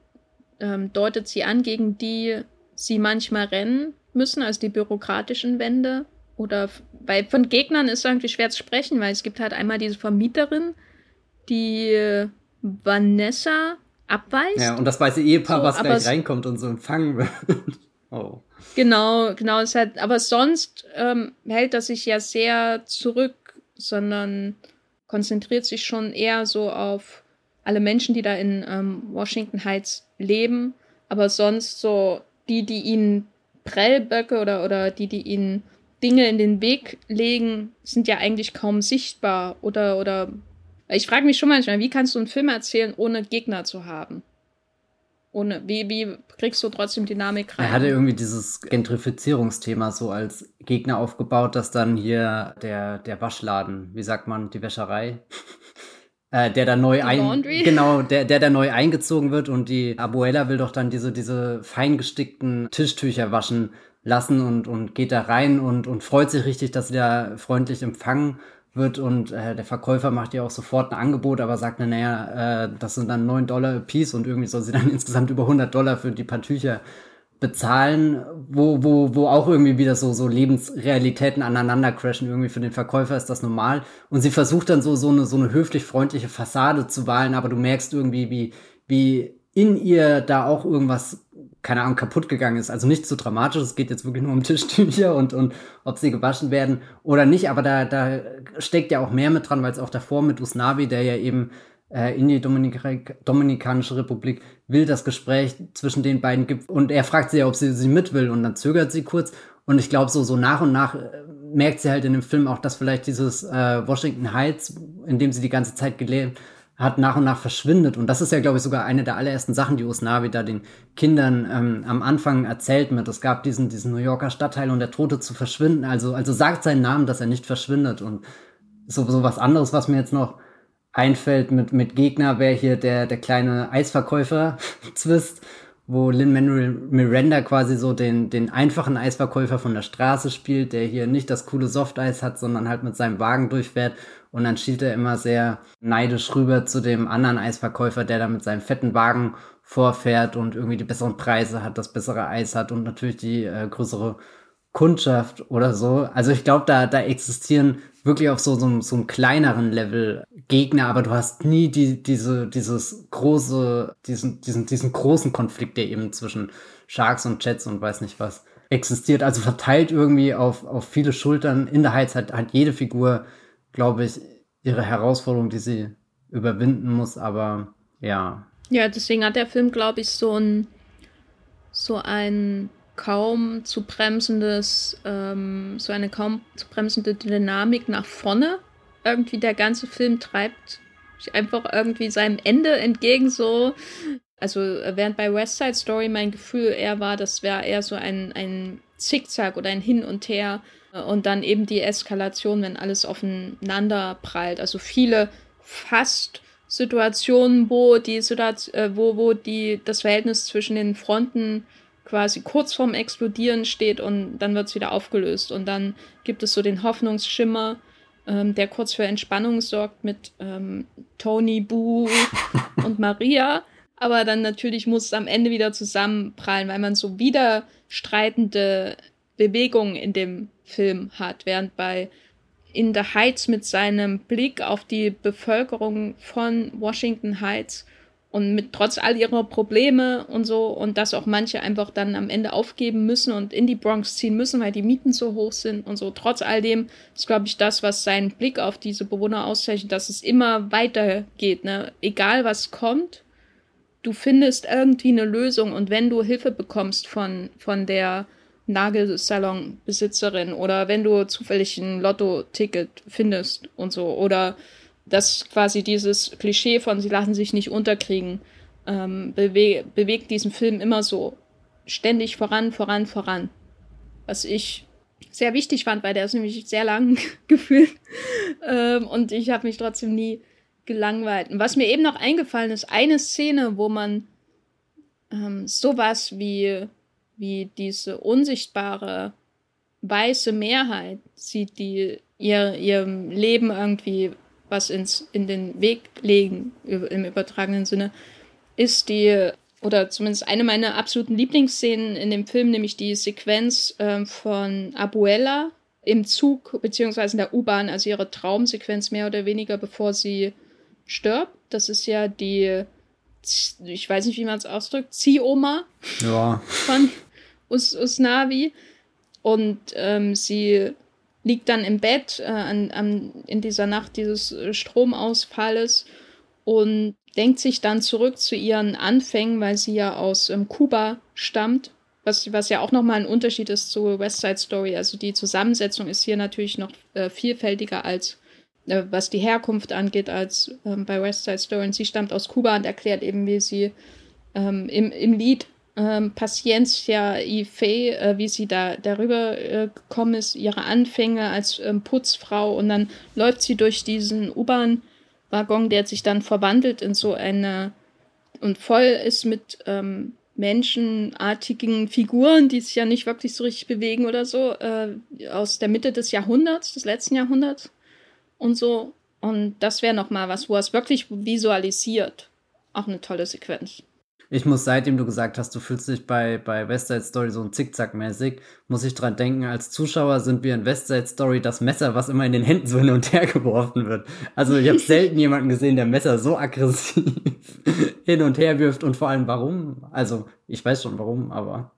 ähm, deutet sie an, gegen die sie manchmal rennen müssen, also die bürokratischen Wände. Oder weil von Gegnern ist irgendwie schwer zu sprechen, weil es gibt halt einmal diese Vermieterin, die Vanessa abweist. Ja, und das weiße Ehepaar, so, was gleich reinkommt und so empfangen wird. [LAUGHS] oh. Genau, genau. Ist halt, aber sonst ähm, hält er sich ja sehr zurück, sondern konzentriert sich schon eher so auf alle Menschen, die da in ähm, Washington Heights leben, aber sonst so die, die ihnen Prellböcke oder, oder die, die ihnen Dinge in den Weg legen, sind ja eigentlich kaum sichtbar. Oder, oder ich frage mich schon manchmal, wie kannst du einen Film erzählen, ohne Gegner zu haben? Ohne, wie, wie kriegst du trotzdem Dynamik rein? Er hatte irgendwie dieses Gentrifizierungsthema so als Gegner aufgebaut, dass dann hier der, der Waschladen, wie sagt man, die Wäscherei, [LAUGHS] äh, der da neu ein [LAUGHS] genau der der da neu eingezogen wird und die Abuela will doch dann diese diese feingestickten Tischtücher waschen lassen und und geht da rein und und freut sich richtig, dass sie da freundlich empfangen wird und äh, der Verkäufer macht ihr auch sofort ein Angebot, aber sagt, naja, äh, das sind dann neun Dollar a piece und irgendwie soll sie dann [LAUGHS] insgesamt über 100 Dollar für die paar Tücher bezahlen, wo, wo, wo auch irgendwie wieder so, so Lebensrealitäten aneinander crashen. Irgendwie für den Verkäufer ist das normal. Und sie versucht dann so, so eine, so eine höflich freundliche Fassade zu wahlen, aber du merkst irgendwie, wie, wie in ihr da auch irgendwas, keine Ahnung, kaputt gegangen ist. Also nicht so dramatisch, es geht jetzt wirklich nur um [LAUGHS] Tischtücher und, und ob sie gewaschen werden oder nicht, aber da, da steckt ja auch mehr mit dran, weil es auch davor mit Usnavi, der ja eben in die Dominik Dominikanische Republik will das Gespräch zwischen den beiden gibt und er fragt sie ob sie sie mit will und dann zögert sie kurz. Und ich glaube so so nach und nach äh, merkt sie halt in dem Film auch, dass vielleicht dieses äh, Washington Heights, in dem sie die ganze Zeit gelebt hat, nach und nach verschwindet. Und das ist ja glaube ich sogar eine der allerersten Sachen, die Usnavi da den Kindern ähm, am Anfang erzählt mit. Es gab diesen diesen New Yorker Stadtteil und der drohte zu verschwinden, also also sagt seinen Namen, dass er nicht verschwindet. Und so so was anderes, was mir jetzt noch einfällt mit, mit Gegner, wäre hier der, der kleine Eisverkäufer [LAUGHS] Zwist, wo Lin-Manuel Miranda quasi so den, den einfachen Eisverkäufer von der Straße spielt, der hier nicht das coole Softeis hat, sondern halt mit seinem Wagen durchfährt. Und dann schielt er immer sehr neidisch rüber zu dem anderen Eisverkäufer, der da mit seinem fetten Wagen vorfährt und irgendwie die besseren Preise hat, das bessere Eis hat und natürlich die äh, größere Kundschaft oder so. Also ich glaube, da, da existieren wirklich auf so, so, so einem kleineren Level Gegner, aber du hast nie die, diese, dieses große, diesen, diesen, diesen großen Konflikt, der eben zwischen Sharks und Jets und weiß nicht was existiert. Also verteilt irgendwie auf, auf viele Schultern. In der Heiz hat, hat jede Figur, glaube ich, ihre Herausforderung, die sie überwinden muss, aber ja. Ja, deswegen hat der Film, glaube ich, so ein, so ein kaum zu bremsendes, ähm, so eine kaum zu bremsende Dynamik nach vorne. Irgendwie der ganze Film treibt sich einfach irgendwie seinem Ende entgegen so. Also während bei West Side Story mein Gefühl eher war, das wäre eher so ein, ein Zickzack oder ein Hin und Her und dann eben die Eskalation, wenn alles aufeinander prallt. Also viele fast Situationen, wo die Situation, äh, wo, wo die, das Verhältnis zwischen den Fronten quasi kurz vorm Explodieren steht und dann wird es wieder aufgelöst. Und dann gibt es so den Hoffnungsschimmer, ähm, der kurz für Entspannung sorgt mit ähm, Tony, Boo [LAUGHS] und Maria. Aber dann natürlich muss es am Ende wieder zusammenprallen, weil man so widerstreitende Bewegungen in dem Film hat, während bei In the Heights mit seinem Blick auf die Bevölkerung von Washington Heights und mit trotz all ihrer Probleme und so und dass auch manche einfach dann am Ende aufgeben müssen und in die Bronx ziehen müssen, weil die Mieten so hoch sind und so. Trotz all dem ist, glaube ich, das, was seinen Blick auf diese Bewohner auszeichnet, dass es immer weitergeht, ne? Egal was kommt, du findest irgendwie eine Lösung und wenn du Hilfe bekommst von, von der Nagelsalon-Besitzerin oder wenn du zufällig ein Lotto-Ticket findest und so oder dass quasi dieses Klischee von sie lassen sich nicht unterkriegen, ähm, bewe bewegt diesen Film immer so ständig voran, voran, voran. Was ich sehr wichtig fand, weil der ist nämlich sehr lang [LAUGHS] gefühlt ähm, und ich habe mich trotzdem nie gelangweilt. Und was mir eben noch eingefallen ist, eine Szene, wo man ähm, sowas wie, wie diese unsichtbare weiße Mehrheit sieht, die ihr, ihrem Leben irgendwie was ins, in den Weg legen, im übertragenen Sinne, ist die, oder zumindest eine meiner absoluten Lieblingsszenen in dem Film, nämlich die Sequenz äh, von Abuela im Zug, beziehungsweise in der U-Bahn, also ihre Traumsequenz mehr oder weniger, bevor sie stirbt. Das ist ja die, ich weiß nicht, wie man es ausdrückt, Ziehoma ja. von Us Usnavi. Und ähm, sie liegt dann im Bett äh, an, an, in dieser Nacht dieses äh, Stromausfalles und denkt sich dann zurück zu ihren Anfängen, weil sie ja aus ähm, Kuba stammt, was, was ja auch nochmal ein Unterschied ist zu West Side Story. Also die Zusammensetzung ist hier natürlich noch äh, vielfältiger als äh, was die Herkunft angeht, als ähm, bei West Side Story. Und sie stammt aus Kuba und erklärt eben, wie sie ähm, im, im Lied ähm, Paciencia y Fe, äh, wie sie da darüber äh, gekommen ist, ihre Anfänge als ähm, Putzfrau und dann läuft sie durch diesen U-Bahn-Waggon, der sich dann verwandelt in so eine und voll ist mit ähm, menschenartigen Figuren, die sich ja nicht wirklich so richtig bewegen oder so, äh, aus der Mitte des Jahrhunderts, des letzten Jahrhunderts und so. Und das wäre nochmal was, wo er es wirklich visualisiert. Auch eine tolle Sequenz. Ich muss, seitdem du gesagt hast, du fühlst dich bei, bei West Side Story so ein Zickzack-mäßig, muss ich dran denken, als Zuschauer sind wir in West Side Story das Messer, was immer in den Händen so hin und her [LAUGHS] geworfen wird. Also ich habe [LAUGHS] selten jemanden gesehen, der Messer so aggressiv [LAUGHS] hin und her wirft und vor allem warum. Also ich weiß schon warum, aber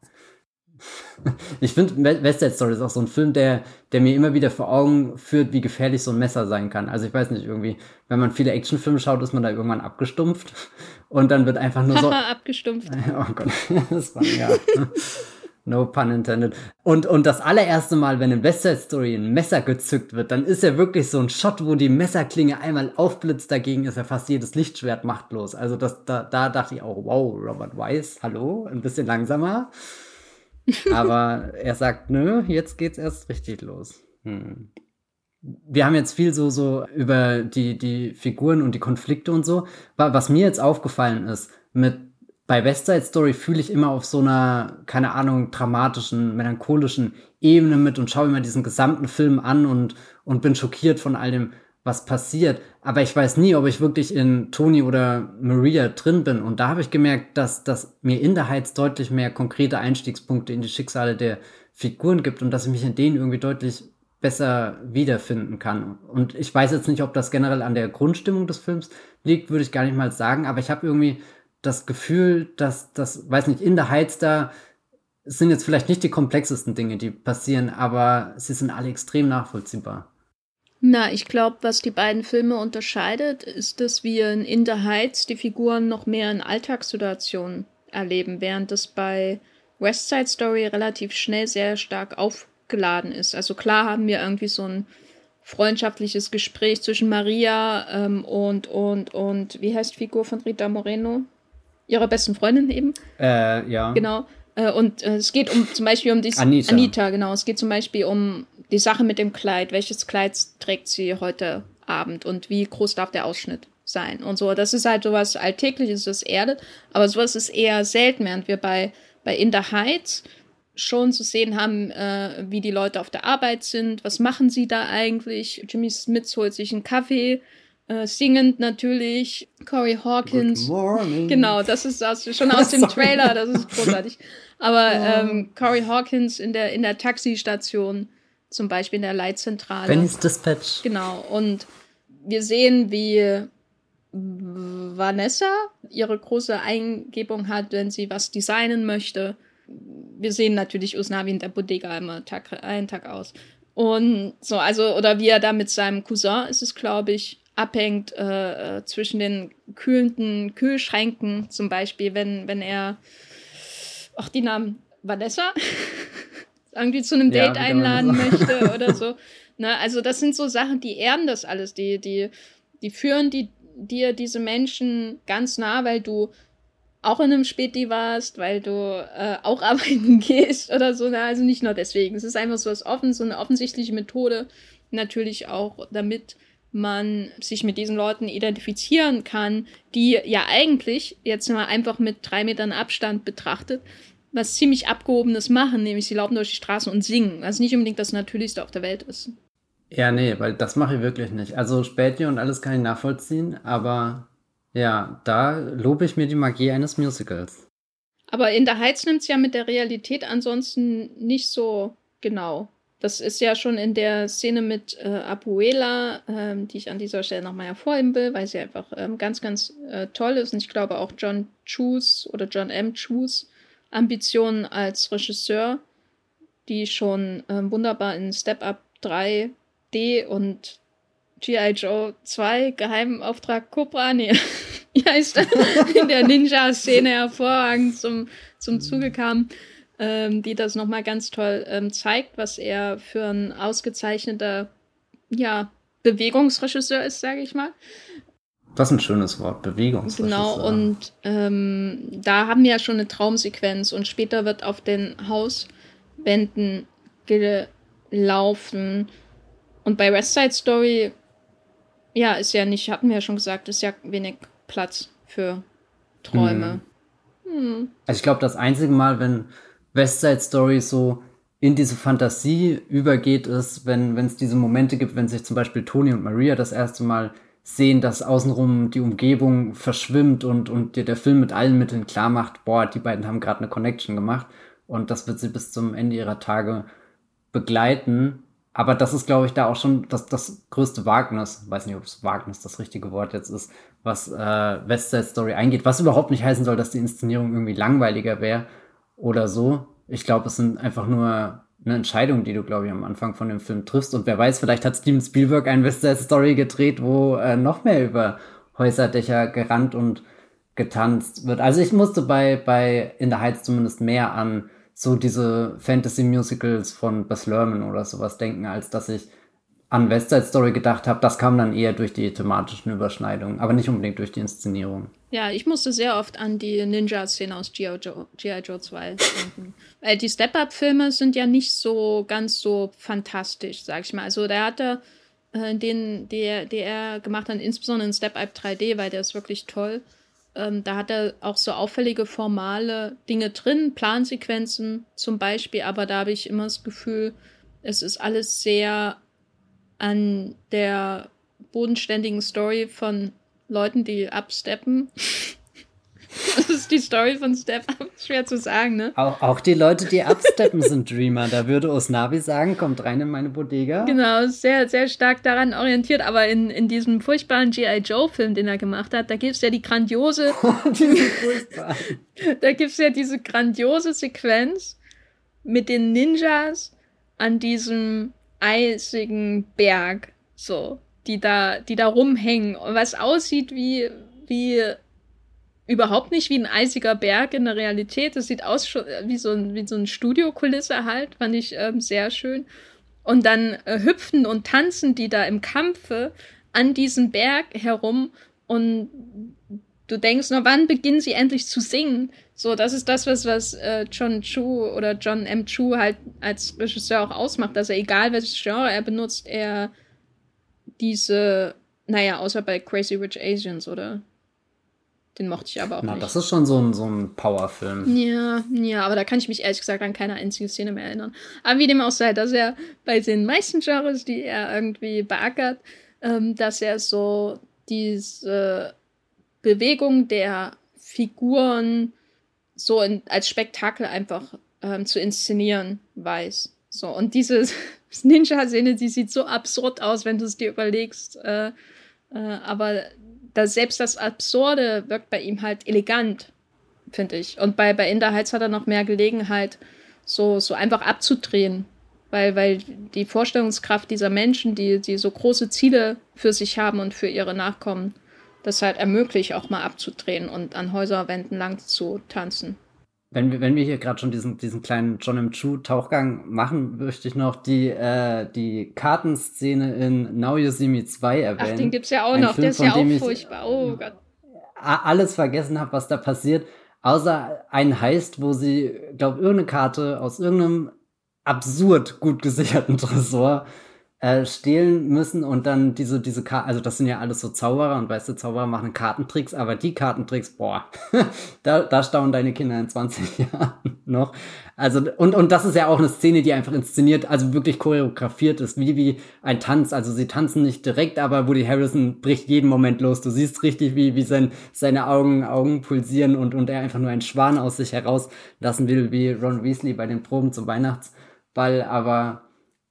ich finde, West Side Story ist auch so ein Film, der, der mir immer wieder vor Augen führt, wie gefährlich so ein Messer sein kann. Also ich weiß nicht, irgendwie, wenn man viele Actionfilme schaut, ist man da irgendwann abgestumpft und dann wird einfach nur so. [LAUGHS] abgestumpft. [LAUGHS] Oh Gott, [LAUGHS] das war ja. No pun intended. Und, und das allererste Mal, wenn in West Side Story ein Messer gezückt wird, dann ist ja wirklich so ein Shot, wo die Messerklinge einmal aufblitzt. Dagegen ist ja fast jedes Lichtschwert machtlos. Also das, da, da dachte ich auch, wow, Robert Weiss, hallo, ein bisschen langsamer. Aber er sagt, nö, jetzt geht's erst richtig los. Hm. Wir haben jetzt viel so, so über die, die Figuren und die Konflikte und so. Was mir jetzt aufgefallen ist, mit bei West Side Story fühle ich immer auf so einer, keine Ahnung, dramatischen, melancholischen Ebene mit und schaue immer diesen gesamten Film an und, und bin schockiert von all dem, was passiert. Aber ich weiß nie, ob ich wirklich in Tony oder Maria drin bin. Und da habe ich gemerkt, dass, dass mir in der Heiz deutlich mehr konkrete Einstiegspunkte in die Schicksale der Figuren gibt und dass ich mich in denen irgendwie deutlich besser wiederfinden kann. Und ich weiß jetzt nicht, ob das generell an der Grundstimmung des Films liegt, würde ich gar nicht mal sagen, aber ich habe irgendwie das Gefühl, dass das, weiß nicht, in der Heiz da sind jetzt vielleicht nicht die komplexesten Dinge, die passieren, aber sie sind alle extrem nachvollziehbar. Na, ich glaube, was die beiden Filme unterscheidet, ist, dass wir in In the Heights die Figuren noch mehr in Alltagssituationen erleben, während das bei West Side Story relativ schnell sehr stark aufgeladen ist. Also klar haben wir irgendwie so ein freundschaftliches Gespräch zwischen Maria ähm, und, und, und, wie heißt die Figur von Rita Moreno? Ihrer besten Freundin eben. Äh, ja. Genau. Äh, und äh, es geht um zum Beispiel um die Anita. Anita, genau. Es geht zum Beispiel um die Sache mit dem Kleid. Welches Kleid trägt sie heute Abend und wie groß darf der Ausschnitt sein und so. Das ist halt sowas Alltägliches, das erdet, aber sowas ist eher selten, während wir bei, bei In the Heights schon zu sehen haben, äh, wie die Leute auf der Arbeit sind, was machen sie da eigentlich. Jimmy Smith holt sich einen Kaffee, äh, singend natürlich. Corey Hawkins. Genau, das ist das, schon aus [LAUGHS] dem Trailer, das ist großartig. Aber ähm, Corey Hawkins in der, in der Taxistation, zum Beispiel in der Leitzentrale. Benny's Dispatch. Genau, und wir sehen, wie Vanessa ihre große Eingebung hat, wenn sie was designen möchte. Wir sehen natürlich Usnavi in der Bodega immer Tag ein, Tag aus. Und so, also, oder wie er da mit seinem Cousin ist es, glaube ich, abhängt äh, äh, zwischen den kühlenden Kühlschränken, zum Beispiel, wenn, wenn er, ach, die Namen Vanessa, [LAUGHS] irgendwie zu einem Date ja, einladen möchte [LAUGHS] oder so. Ne, also das sind so Sachen, die erden das alles, die, die, die führen die, dir diese Menschen ganz nah, weil du auch in einem Späti warst, weil du äh, auch [LAUGHS] arbeiten gehst oder so. Ne? Also nicht nur deswegen. Es ist einfach so was offen, so eine offensichtliche Methode. Natürlich auch, damit man sich mit diesen Leuten identifizieren kann, die ja eigentlich, jetzt mal einfach mit drei Metern Abstand betrachtet, was ziemlich Abgehobenes machen, nämlich sie laufen durch die Straßen und singen, was nicht unbedingt das Natürlichste auf der Welt ist. Ja, nee, weil das mache ich wirklich nicht. Also Späti und alles kann ich nachvollziehen, aber ja, da lobe ich mir die Magie eines Musicals. Aber in der Heiz nimmt es ja mit der Realität ansonsten nicht so genau. Das ist ja schon in der Szene mit äh, Abuela, ähm, die ich an dieser Stelle nochmal hervorheben will, weil sie einfach ähm, ganz, ganz äh, toll ist. Und ich glaube auch John Chus oder John M. Chus Ambitionen als Regisseur, die schon ähm, wunderbar in Step Up 3D und G.I. Joe 2 Geheimauftrag Cobra, nee, [LAUGHS] wie heißt in der Ninja-Szene hervorragend zum, zum Zuge kam ähm, die das nochmal ganz toll ähm, zeigt, was er für ein ausgezeichneter ja, Bewegungsregisseur ist, sage ich mal. Das ist ein schönes Wort, Bewegungsregisseur. Genau, und ähm, da haben wir ja schon eine Traumsequenz und später wird auf den Hauswänden gelaufen. Und bei West Side Story, ja, ist ja nicht, hatten wir ja schon gesagt, ist ja wenig Platz für Träume. Hm. Hm. Also ich glaube, das einzige Mal, wenn West Side Story so in diese Fantasie übergeht, ist, wenn es diese Momente gibt, wenn sich zum Beispiel Tony und Maria das erste Mal sehen, dass außenrum die Umgebung verschwimmt und, und dir der Film mit allen Mitteln klar macht, boah, die beiden haben gerade eine Connection gemacht und das wird sie bis zum Ende ihrer Tage begleiten. Aber das ist, glaube ich, da auch schon das, das größte Wagnis, weiß nicht, ob es Wagnis das richtige Wort jetzt ist, was äh, West Side Story eingeht, was überhaupt nicht heißen soll, dass die Inszenierung irgendwie langweiliger wäre, oder so. Ich glaube, es sind einfach nur eine Entscheidung, die du, glaube ich, am Anfang von dem Film triffst. Und wer weiß, vielleicht hat Steven Spielberg ein West Side Story gedreht, wo äh, noch mehr über Häuserdächer gerannt und getanzt wird. Also ich musste bei, bei In the Heights zumindest mehr an so diese Fantasy-Musicals von Bess Lerman oder sowas denken, als dass ich an West Side Story gedacht habe, das kam dann eher durch die thematischen Überschneidungen, aber nicht unbedingt durch die Inszenierung. Ja, ich musste sehr oft an die Ninja-Szene aus G.I. Joe, Joe 2 denken. Weil die Step-Up-Filme sind ja nicht so ganz so fantastisch, sag ich mal. Also der hatte äh, den, der, der er gemacht hat, insbesondere in Step-Up 3D, weil der ist wirklich toll. Ähm, da hat er auch so auffällige formale Dinge drin, Plansequenzen zum Beispiel, aber da habe ich immer das Gefühl, es ist alles sehr an der bodenständigen Story von Leuten, die absteppen. [LAUGHS] Das ist die Story von Step Up. [LAUGHS] Schwer zu sagen, ne? Auch, auch die Leute, die absteppen, sind Dreamer. Da würde Osnabi sagen, kommt rein in meine Bodega. Genau, sehr, sehr stark daran orientiert. Aber in, in diesem furchtbaren G.I. Joe-Film, den er gemacht hat, da gibt es ja die grandiose. [LAUGHS] da gibt es ja diese grandiose Sequenz mit den Ninjas an diesem eisigen Berg. So, die da, die da rumhängen. Und was aussieht wie, wie überhaupt nicht wie ein eisiger Berg in der Realität. Es sieht aus wie so, ein, wie so eine Studiokulisse halt, fand ich ähm, sehr schön. Und dann äh, hüpfen und tanzen die da im Kampfe an diesem Berg herum und du denkst, na wann beginnen sie endlich zu singen? So, das ist das, was, was äh, John Chu oder John M. Chu halt als Regisseur auch ausmacht, dass er, egal welches Genre er benutzt, er diese, naja, außer bei Crazy Rich Asians, oder? Den mochte ich aber auch Na, nicht. das ist schon so ein, so ein Powerfilm. Ja, ja, aber da kann ich mich ehrlich gesagt an keine einzige Szene mehr erinnern. Aber wie dem auch sei, dass er bei den meisten Genres, die er irgendwie beackert, ähm, dass er so diese Bewegung der Figuren so in, als Spektakel einfach ähm, zu inszenieren weiß. So, und diese [LAUGHS] Ninja-Szene, die sieht so absurd aus, wenn du es dir überlegst. Äh, äh, aber da selbst das Absurde wirkt bei ihm halt elegant, finde ich. Und bei, bei In der Heiz hat er noch mehr Gelegenheit, so, so einfach abzudrehen. Weil, weil die Vorstellungskraft dieser Menschen, die, die so große Ziele für sich haben und für ihre Nachkommen, das halt ermöglicht, auch mal abzudrehen und an Häuserwänden lang zu tanzen. Wenn wir, wenn wir hier gerade schon diesen, diesen kleinen John M. Chu Tauchgang machen, möchte ich noch die, äh, die Kartenszene in Now You See Me 2 erwähnen. Ach, den gibt's ja auch Ein noch, Film, der ist ja auch furchtbar. Oh Gott. Alles vergessen habe, was da passiert, außer ein Heist, wo sie, glaube irgendeine Karte aus irgendeinem absurd gut gesicherten [LAUGHS] Tresor äh, stehlen müssen und dann diese, diese Karten, also das sind ja alles so Zauberer und weißt du, Zauberer machen Kartentricks, aber die Kartentricks, boah, [LAUGHS] da, da staunen deine Kinder in 20 [LAUGHS] Jahren noch. Also, und, und das ist ja auch eine Szene, die einfach inszeniert, also wirklich choreografiert ist, wie, wie ein Tanz. Also sie tanzen nicht direkt, aber Woody Harrison bricht jeden Moment los. Du siehst richtig, wie, wie sein, seine Augen, Augen pulsieren und, und er einfach nur einen Schwan aus sich herauslassen will, wie Ron Weasley bei den Proben zum Weihnachtsball, aber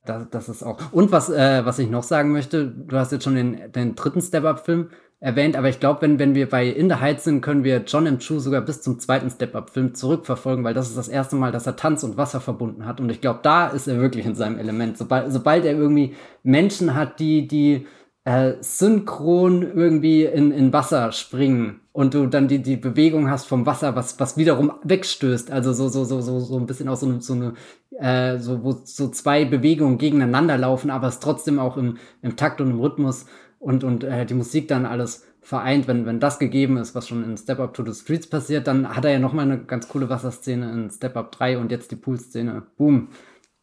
das, das ist auch. Und was, äh, was ich noch sagen möchte, du hast jetzt schon den, den dritten Step-Up-Film erwähnt, aber ich glaube, wenn, wenn wir bei In the Heights sind, können wir John M. Chu sogar bis zum zweiten Step-Up-Film zurückverfolgen, weil das ist das erste Mal, dass er Tanz und Wasser verbunden hat. Und ich glaube, da ist er wirklich in seinem Element. Sobald, sobald er irgendwie Menschen hat, die, die äh, synchron irgendwie in, in Wasser springen und du dann die, die Bewegung hast vom Wasser, was, was wiederum wegstößt. Also so, so, so, so, so ein bisschen auch so eine, so eine äh, so, wo so zwei Bewegungen gegeneinander laufen, aber es trotzdem auch im, im Takt und im Rhythmus und, und äh, die Musik dann alles vereint, wenn, wenn das gegeben ist, was schon in Step Up to the Streets passiert, dann hat er ja nochmal eine ganz coole Wasserszene in Step Up 3 und jetzt die Poolszene. Boom.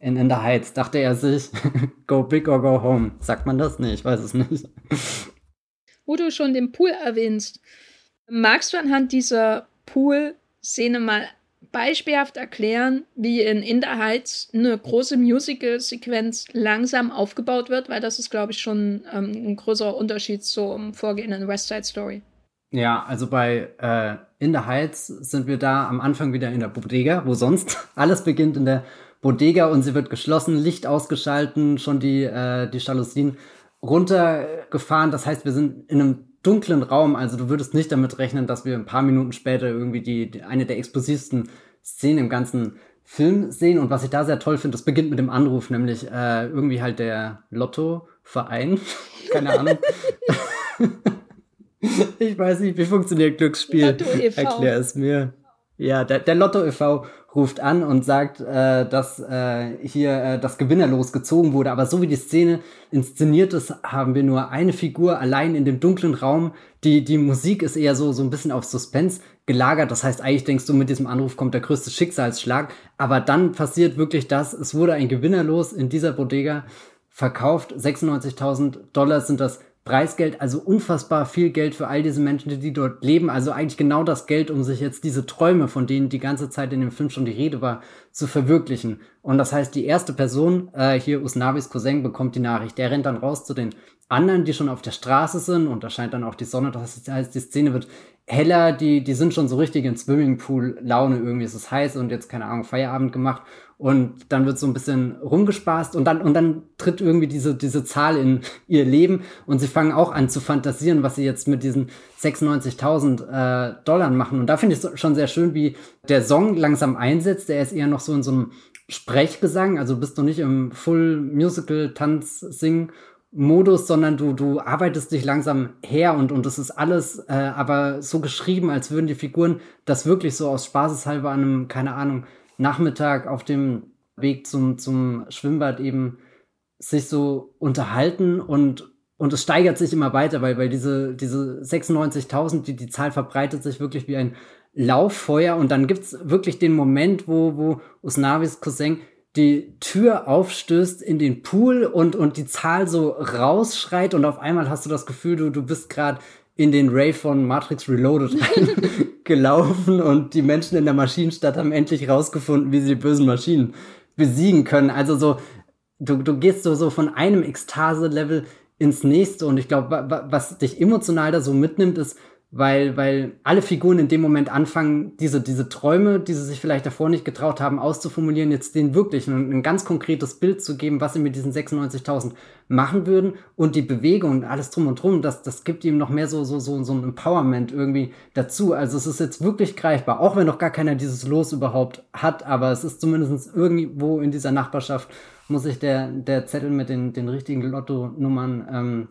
In, in the Heights dachte er sich, [LAUGHS] go big or go home. Sagt man das? Nee, ich weiß es nicht. [LAUGHS] Wo du schon den Pool erwähnst, magst du anhand dieser Pool-Szene mal beispielhaft erklären, wie in In the Heights eine große Musical-Sequenz langsam aufgebaut wird, weil das ist, glaube ich, schon ähm, ein größerer Unterschied zum vorgehenden West Side Story. Ja, also bei äh, In the Heights sind wir da am Anfang wieder in der Bodega, wo sonst [LAUGHS] alles beginnt in der Bodega und sie wird geschlossen, Licht ausgeschalten, schon die, äh, die Jalousien runtergefahren. Das heißt, wir sind in einem dunklen Raum. Also du würdest nicht damit rechnen, dass wir ein paar Minuten später irgendwie die, die eine der explosivsten Szenen im ganzen Film sehen. Und was ich da sehr toll finde, das beginnt mit dem Anruf, nämlich äh, irgendwie halt der Lotto-Verein. [LAUGHS] Keine Ahnung. [LAUGHS] ich weiß nicht, wie funktioniert Glücksspiel. Lotto e Erklär es mir. Ja, der, der Lotto e.V. ruft an und sagt, äh, dass äh, hier äh, das Gewinnerlos gezogen wurde. Aber so wie die Szene inszeniert ist, haben wir nur eine Figur allein in dem dunklen Raum. Die, die Musik ist eher so, so ein bisschen auf Suspense gelagert. Das heißt, eigentlich denkst du, mit diesem Anruf kommt der größte Schicksalsschlag. Aber dann passiert wirklich das. Es wurde ein Gewinnerlos in dieser Bodega verkauft. 96.000 Dollar sind das Preisgeld, also unfassbar viel Geld für all diese Menschen, die dort leben. Also eigentlich genau das Geld, um sich jetzt diese Träume, von denen die ganze Zeit in dem Film schon die Rede war, zu verwirklichen. Und das heißt, die erste Person, äh, hier Usnavis Cousin, bekommt die Nachricht. Der rennt dann raus zu den anderen, die schon auf der Straße sind und da scheint dann auch die Sonne. Das heißt, die Szene wird heller, die, die sind schon so richtig in Swimmingpool-Laune. Irgendwie ist es heiß und jetzt, keine Ahnung, Feierabend gemacht. Und dann wird so ein bisschen rumgespaßt und dann, und dann tritt irgendwie diese, diese Zahl in ihr Leben und sie fangen auch an zu fantasieren, was sie jetzt mit diesen 96.000 äh, Dollar machen. Und da finde ich es schon sehr schön, wie der Song langsam einsetzt. Der ist eher noch so in so einem Sprechgesang, also bist du nicht im Full Musical Tanz Sing Modus, sondern du, du arbeitest dich langsam her und, und das ist alles äh, aber so geschrieben, als würden die Figuren das wirklich so aus Spaßeshalber an einem, keine Ahnung, Nachmittag auf dem Weg zum, zum Schwimmbad eben sich so unterhalten und, und es steigert sich immer weiter, weil, weil diese, diese 96.000, die, die Zahl verbreitet sich wirklich wie ein Lauffeuer. Und dann gibt's wirklich den Moment, wo, wo Usnavis Cousin die Tür aufstößt in den Pool und, und die Zahl so rausschreit und auf einmal hast du das Gefühl, du, du bist gerade in den Ray von Matrix Reloaded [LAUGHS] gelaufen und die Menschen in der Maschinenstadt haben endlich rausgefunden, wie sie die bösen Maschinen besiegen können. Also so, du, du gehst so, so von einem Ekstase-Level ins nächste und ich glaube, was dich emotional da so mitnimmt, ist, weil, weil alle Figuren in dem Moment anfangen, diese, diese Träume, die sie sich vielleicht davor nicht getraut haben, auszuformulieren, jetzt denen wirklich ein, ein ganz konkretes Bild zu geben, was sie mit diesen 96.000 machen würden und die Bewegung und alles drum und drum, das, das gibt ihm noch mehr so, so, so, so ein Empowerment irgendwie dazu. Also es ist jetzt wirklich greifbar, auch wenn noch gar keiner dieses Los überhaupt hat, aber es ist zumindest irgendwo in dieser Nachbarschaft, muss sich der, der Zettel mit den, den richtigen Lotto-Nummern ähm,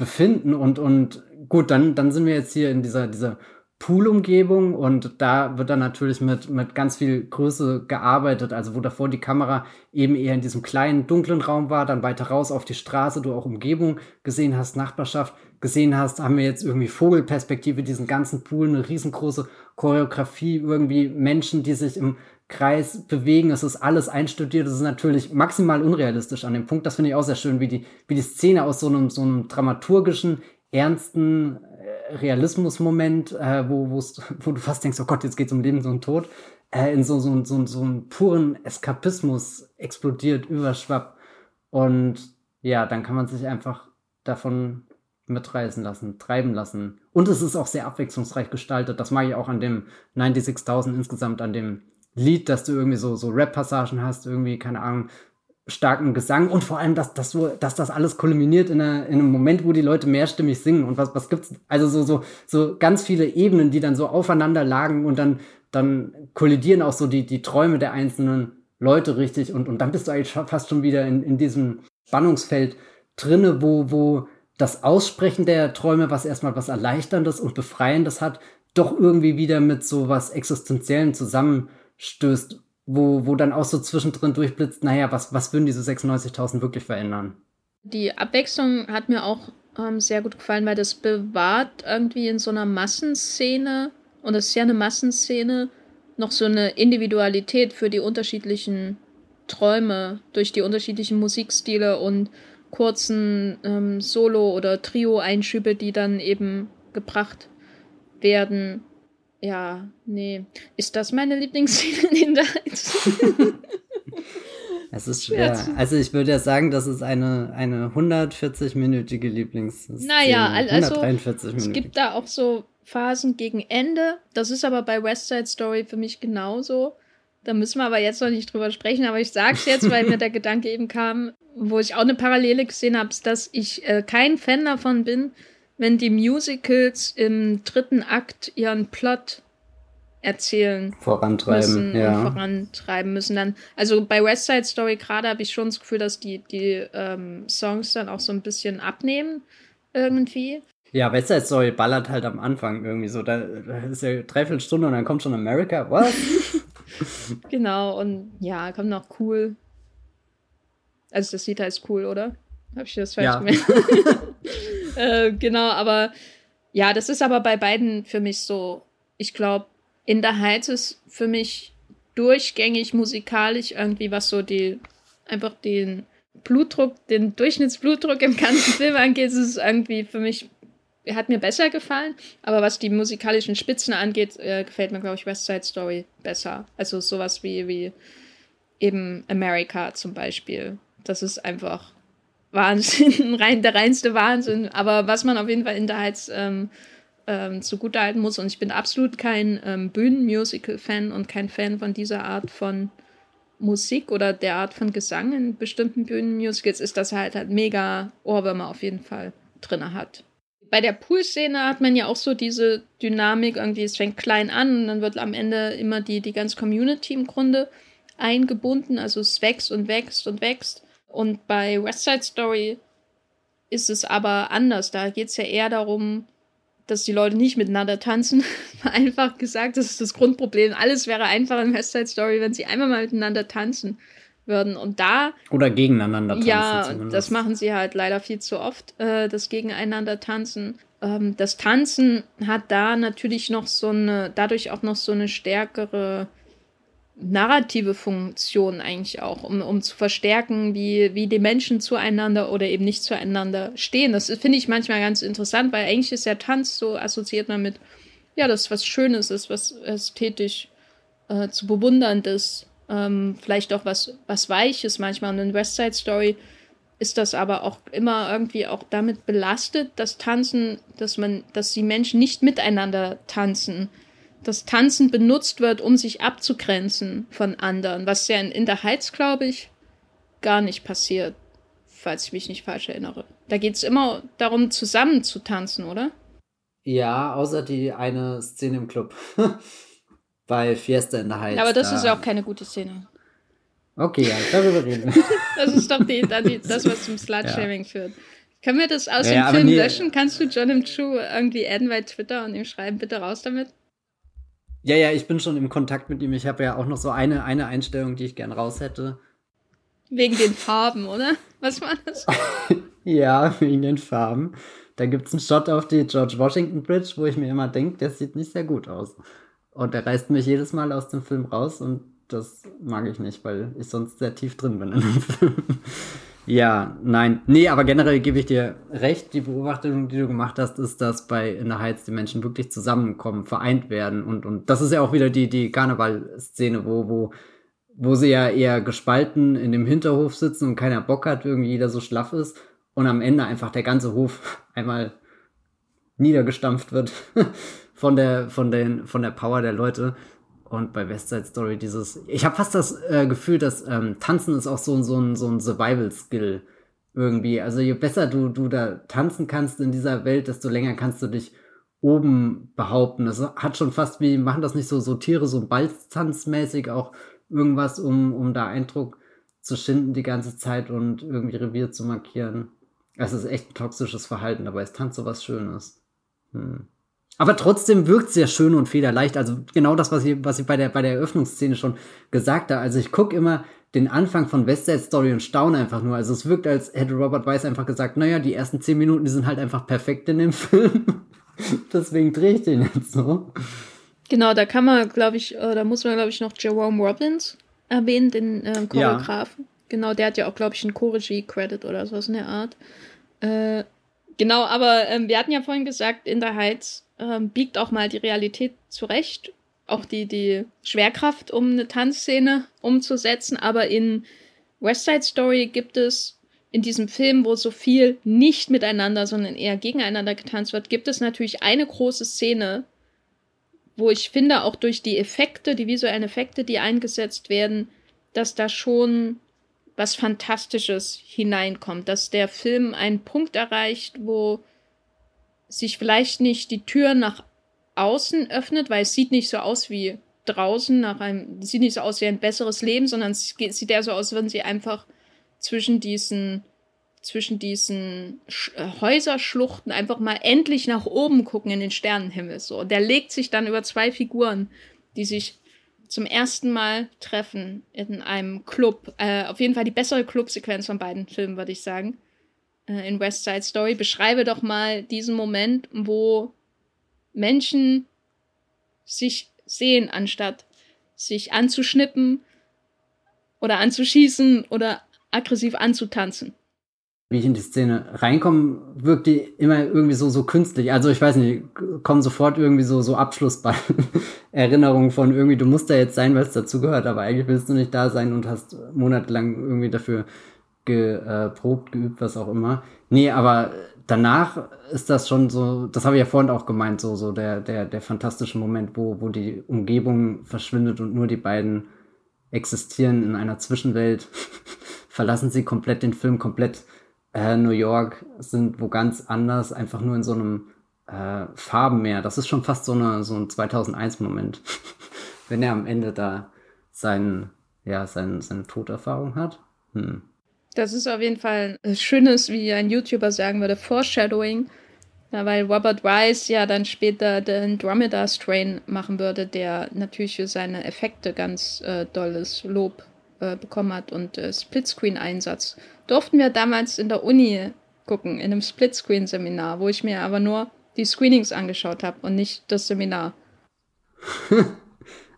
befinden und, und gut, dann, dann sind wir jetzt hier in dieser, dieser Pool-Umgebung und da wird dann natürlich mit, mit ganz viel Größe gearbeitet. Also wo davor die Kamera eben eher in diesem kleinen, dunklen Raum war, dann weiter raus auf die Straße, du auch Umgebung gesehen hast, Nachbarschaft gesehen hast, haben wir jetzt irgendwie Vogelperspektive, diesen ganzen Pool, eine riesengroße Choreografie, irgendwie Menschen, die sich im Kreis bewegen. Es ist alles einstudiert. Es ist natürlich maximal unrealistisch an dem Punkt. Das finde ich auch sehr schön, wie die, wie die Szene aus so einem, so einem dramaturgischen, ernsten äh, Realismusmoment, äh, wo, wo du fast denkst, oh Gott, jetzt geht's um Leben und Tod, äh, in so, so, so, so einen puren Eskapismus explodiert, überschwappt. Und ja, dann kann man sich einfach davon mitreißen lassen, treiben lassen. Und es ist auch sehr abwechslungsreich gestaltet. Das mag ich auch an dem 96.000 insgesamt, an dem Lied, dass du irgendwie so, so Rap-Passagen hast, irgendwie, keine Ahnung, starken Gesang und vor allem, dass, dass, du, dass das alles kulminiert in, einer, in einem Moment, wo die Leute mehrstimmig singen. Und was, was gibt's, also so, so, so ganz viele Ebenen, die dann so aufeinander lagen und dann, dann kollidieren auch so die, die Träume der einzelnen Leute richtig. Und, und dann bist du eigentlich fast schon wieder in, in diesem Spannungsfeld drinne, wo, wo das Aussprechen der Träume, was erstmal was Erleichterndes und Befreiendes hat, doch irgendwie wieder mit so was Existenziellen zusammenstößt wo, wo dann auch so zwischendrin durchblitzt, naja, was, was würden diese 96.000 wirklich verändern? Die Abwechslung hat mir auch ähm, sehr gut gefallen, weil das bewahrt irgendwie in so einer Massenszene, und das ist ja eine Massenszene, noch so eine Individualität für die unterschiedlichen Träume durch die unterschiedlichen Musikstile und kurzen ähm, Solo- oder Trio-Einschübe, die dann eben gebracht werden. Ja, nee. Ist das meine Lieblingsszene in der Es ist schwer. Also ich würde ja sagen, das ist eine, eine 140-minütige Lieblingsszene. Naja, also es gibt da auch so Phasen gegen Ende. Das ist aber bei West Side Story für mich genauso. Da müssen wir aber jetzt noch nicht drüber sprechen, aber ich sag's jetzt, weil mir der [LAUGHS] Gedanke eben kam, wo ich auch eine Parallele gesehen habe, dass ich äh, kein Fan davon bin, wenn die Musicals im dritten Akt ihren Plot erzählen vorantreiben müssen ja. vorantreiben müssen dann also bei West Side Story gerade habe ich schon das Gefühl dass die die ähm, Songs dann auch so ein bisschen abnehmen irgendwie. Ja West Side Story ballert halt am Anfang irgendwie so da, da ist ja dreiviertel Stunde und dann kommt schon America was [LAUGHS] genau und ja kommt noch cool. Also das Lied heißt cool oder? Habe ich das falsch ja. gemerkt [LAUGHS] Äh, genau, aber ja, das ist aber bei beiden für mich so. Ich glaube, in der Heiz ist für mich durchgängig musikalisch irgendwie, was so die, einfach den Blutdruck, den Durchschnittsblutdruck im ganzen Film angeht, ist es irgendwie für mich, hat mir besser gefallen. Aber was die musikalischen Spitzen angeht, äh, gefällt mir, glaube ich, West Side Story besser. Also sowas wie, wie eben America zum Beispiel. Das ist einfach Wahnsinn, [LAUGHS] rein, der reinste Wahnsinn. Aber was man auf jeden Fall in der Heiz ähm, ähm, zugutehalten muss, und ich bin absolut kein ähm, Bühnenmusical-Fan und kein Fan von dieser Art von Musik oder der Art von Gesang in bestimmten Bühnenmusicals, ist, dass er halt, halt mega Ohrwürmer auf jeden Fall drin hat. Bei der Pool-Szene hat man ja auch so diese Dynamik, irgendwie, es fängt klein an und dann wird am Ende immer die, die ganze Community im Grunde eingebunden, also es wächst und wächst und wächst. Und bei West Side Story ist es aber anders. Da geht es ja eher darum, dass die Leute nicht miteinander tanzen. [LAUGHS] Einfach gesagt, das ist das Grundproblem. Alles wäre einfach in West Side Story, wenn sie einmal mal miteinander tanzen würden. Und da. Oder gegeneinander tanzen. Ja, zumindest. das machen sie halt leider viel zu oft, äh, das Gegeneinander tanzen. Ähm, das Tanzen hat da natürlich noch so eine, dadurch auch noch so eine stärkere narrative Funktion eigentlich auch, um, um zu verstärken, wie, wie die Menschen zueinander oder eben nicht zueinander stehen. Das finde ich manchmal ganz interessant, weil eigentlich ist ja Tanz so assoziiert man mit, ja, das was Schönes ist, was ästhetisch äh, zu bewundern ist, ähm, vielleicht auch was, was Weiches manchmal. Und in West Side Story ist das aber auch immer irgendwie auch damit belastet, dass Tanzen, dass man, dass die Menschen nicht miteinander tanzen das Tanzen benutzt wird, um sich abzugrenzen von anderen, was ja in, in der Heiz, glaube ich, gar nicht passiert, falls ich mich nicht falsch erinnere. Da geht es immer darum, zusammen zu tanzen, oder? Ja, außer die eine Szene im Club. [LAUGHS] Bei Fiesta in der Heiz. Aber das da. ist ja auch keine gute Szene. Okay, ja, darüber reden [LAUGHS] das ist doch die, die, das, was zum Slutshaming ja. führt. Können wir das aus ja, dem Film löschen? Kannst du John M. True irgendwie adden bei Twitter und ihm schreiben, bitte raus damit? Ja, ja, ich bin schon im Kontakt mit ihm. Ich habe ja auch noch so eine, eine Einstellung, die ich gern raus hätte. Wegen den Farben, oder? Was war das? [LAUGHS] ja, wegen den Farben. Da gibt es einen Shot auf die George Washington Bridge, wo ich mir immer denke, der sieht nicht sehr gut aus. Und der reißt mich jedes Mal aus dem Film raus und das mag ich nicht, weil ich sonst sehr tief drin bin in dem Film. Ja, nein. Nee, aber generell gebe ich dir recht. Die Beobachtung, die du gemacht hast, ist, dass bei In der Heiz die Menschen wirklich zusammenkommen, vereint werden. Und, und das ist ja auch wieder die, die Karnevalszene, wo, wo, wo sie ja eher gespalten in dem Hinterhof sitzen und keiner Bock hat, irgendwie jeder so schlaff ist. Und am Ende einfach der ganze Hof [LAUGHS] einmal niedergestampft wird [LAUGHS] von der, von den, von der Power der Leute. Und bei West Side Story dieses, ich habe fast das äh, Gefühl, dass ähm, Tanzen ist auch so, so ein, so ein Survival-Skill irgendwie. Also je besser du, du da tanzen kannst in dieser Welt, desto länger kannst du dich oben behaupten. Das hat schon fast wie, machen das nicht so, so Tiere, so Balztanzmäßig auch irgendwas, um, um da Eindruck zu schinden die ganze Zeit und irgendwie Revier zu markieren. Es ist echt ein toxisches Verhalten, aber es tanzt so was Schönes. Hm. Aber trotzdem wirkt es sehr schön und federleicht. Also genau das, was ich, was ich bei der, bei der Eröffnungsszene schon gesagt habe. Also ich gucke immer den Anfang von West Side Story und staune einfach nur. Also es wirkt, als hätte Robert Weiss einfach gesagt, naja, die ersten zehn Minuten, die sind halt einfach perfekt in dem [LAUGHS] Film. Deswegen drehe ich den jetzt so. Genau, da kann man, glaube ich, äh, da muss man, glaube ich, noch Jerome Robbins erwähnen, den äh, Choreografen. Ja. Genau, der hat ja auch, glaube ich, einen Choreografie-Credit oder sowas in der Art. Äh, genau, aber ähm, wir hatten ja vorhin gesagt, in der Heights ähm, biegt auch mal die Realität zurecht. Auch die, die Schwerkraft, um eine Tanzszene umzusetzen. Aber in West Side Story gibt es in diesem Film, wo so viel nicht miteinander, sondern eher gegeneinander getanzt wird, gibt es natürlich eine große Szene, wo ich finde, auch durch die Effekte, die visuellen Effekte, die eingesetzt werden, dass da schon was Fantastisches hineinkommt, dass der Film einen Punkt erreicht, wo sich vielleicht nicht die Tür nach außen öffnet, weil es sieht nicht so aus wie draußen nach einem, sieht nicht so aus wie ein besseres Leben, sondern es sieht eher so aus, würden sie einfach zwischen diesen, zwischen diesen äh, Häuserschluchten einfach mal endlich nach oben gucken in den Sternenhimmel. So, der legt sich dann über zwei Figuren, die sich zum ersten Mal treffen in einem Club. Äh, auf jeden Fall die bessere Clubsequenz von beiden Filmen, würde ich sagen. Äh, in West Side Story. Beschreibe doch mal diesen Moment, wo Menschen sich sehen, anstatt sich anzuschnippen oder anzuschießen oder aggressiv anzutanzen. Wie ich in die Szene reinkomme, wirkt die immer irgendwie so, so künstlich. Also ich weiß nicht, kommen sofort irgendwie so, so Abschlussball-Erinnerungen von irgendwie, du musst da jetzt sein, weil es dazugehört, aber eigentlich willst du nicht da sein und hast monatelang irgendwie dafür geprobt, geübt, was auch immer. Nee, aber danach ist das schon so, das habe ich ja vorhin auch gemeint, so, so der, der, der fantastische Moment, wo, wo die Umgebung verschwindet und nur die beiden existieren in einer Zwischenwelt. [LAUGHS] Verlassen sie komplett den Film, komplett äh, New York, sind wo ganz anders, einfach nur in so einem äh, Farbenmeer. Das ist schon fast so, eine, so ein 2001-Moment, [LAUGHS] wenn er am Ende da sein, ja, sein, seine Toderfahrung hat. Hm. Das ist auf jeden Fall ein schönes, wie ein YouTuber sagen würde, Foreshadowing. Ja, weil Robert Rice ja dann später den Dromedar Strain machen würde, der natürlich für seine Effekte ganz äh, dolles Lob äh, bekommen hat und äh, Splitscreen-Einsatz. Durften wir damals in der Uni gucken, in einem Splitscreen-Seminar, wo ich mir aber nur die Screenings angeschaut habe und nicht das Seminar. [LAUGHS]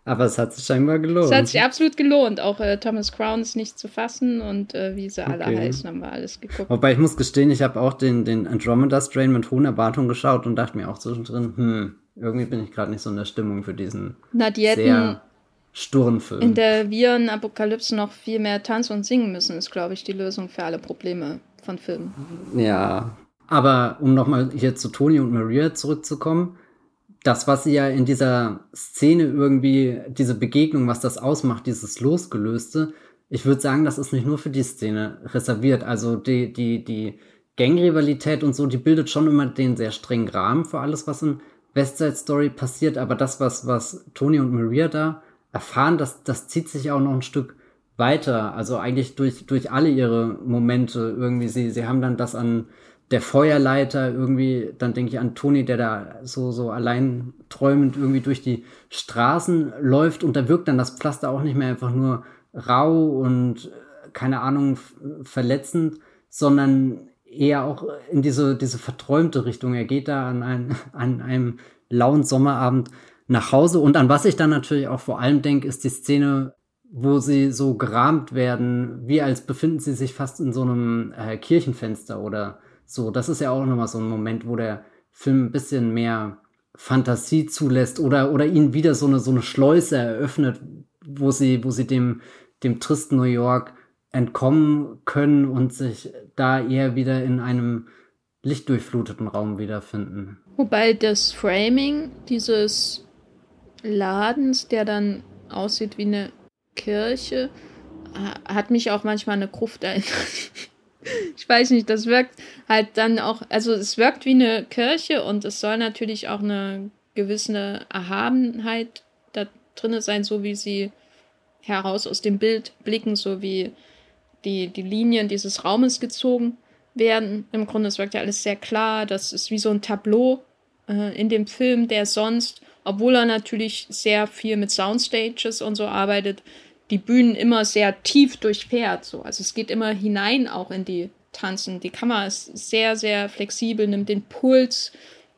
Aber es hat sich scheinbar gelohnt. Es hat sich absolut gelohnt. Auch äh, Thomas Crown ist nicht zu fassen und äh, wie sie alle heißen, haben wir alles geguckt. Wobei ich muss gestehen, ich habe auch den, den Andromeda Strain mit hohen Erwartungen geschaut und dachte mir auch zwischendrin, hm, irgendwie bin ich gerade nicht so in der Stimmung für diesen Na, die hätten sehr sturen Film. In der Viren-Apokalypse noch viel mehr tanzen und singen müssen, ist, glaube ich, die Lösung für alle Probleme von Filmen. Ja, aber um nochmal hier zu Toni und Maria zurückzukommen, das, was sie ja in dieser Szene irgendwie, diese Begegnung, was das ausmacht, dieses Losgelöste, ich würde sagen, das ist nicht nur für die Szene reserviert. Also die, die, die Gangrivalität und so, die bildet schon immer den sehr strengen Rahmen für alles, was in West Side Story passiert. Aber das, was, was Tony und Maria da erfahren, das, das zieht sich auch noch ein Stück weiter. Also eigentlich durch, durch alle ihre Momente irgendwie. Sie, sie haben dann das an der Feuerleiter irgendwie, dann denke ich an Toni, der da so, so allein träumend irgendwie durch die Straßen läuft und da wirkt dann das Pflaster auch nicht mehr einfach nur rau und äh, keine Ahnung verletzend, sondern eher auch in diese, diese verträumte Richtung. Er geht da an, ein, [LAUGHS] an einem lauen Sommerabend nach Hause und an was ich dann natürlich auch vor allem denke, ist die Szene, wo sie so gerahmt werden, wie als befinden sie sich fast in so einem äh, Kirchenfenster oder so, das ist ja auch nochmal so ein Moment, wo der Film ein bisschen mehr Fantasie zulässt oder, oder ihnen wieder so eine, so eine Schleuse eröffnet, wo sie, wo sie dem, dem tristen New York entkommen können und sich da eher wieder in einem lichtdurchfluteten Raum wiederfinden. Wobei das Framing dieses Ladens, der dann aussieht wie eine Kirche, hat mich auch manchmal an eine Gruft erinnert. [LAUGHS] ich weiß nicht, das wirkt halt dann auch, also es wirkt wie eine Kirche und es soll natürlich auch eine gewisse Erhabenheit da drin sein, so wie sie heraus aus dem Bild blicken, so wie die, die Linien dieses Raumes gezogen werden. Im Grunde, es wirkt ja alles sehr klar, das ist wie so ein Tableau äh, in dem Film, der sonst, obwohl er natürlich sehr viel mit Soundstages und so arbeitet, die Bühnen immer sehr tief durchfährt. So. Also es geht immer hinein auch in die Tanzen. Die Kamera ist sehr, sehr flexibel, nimmt den Puls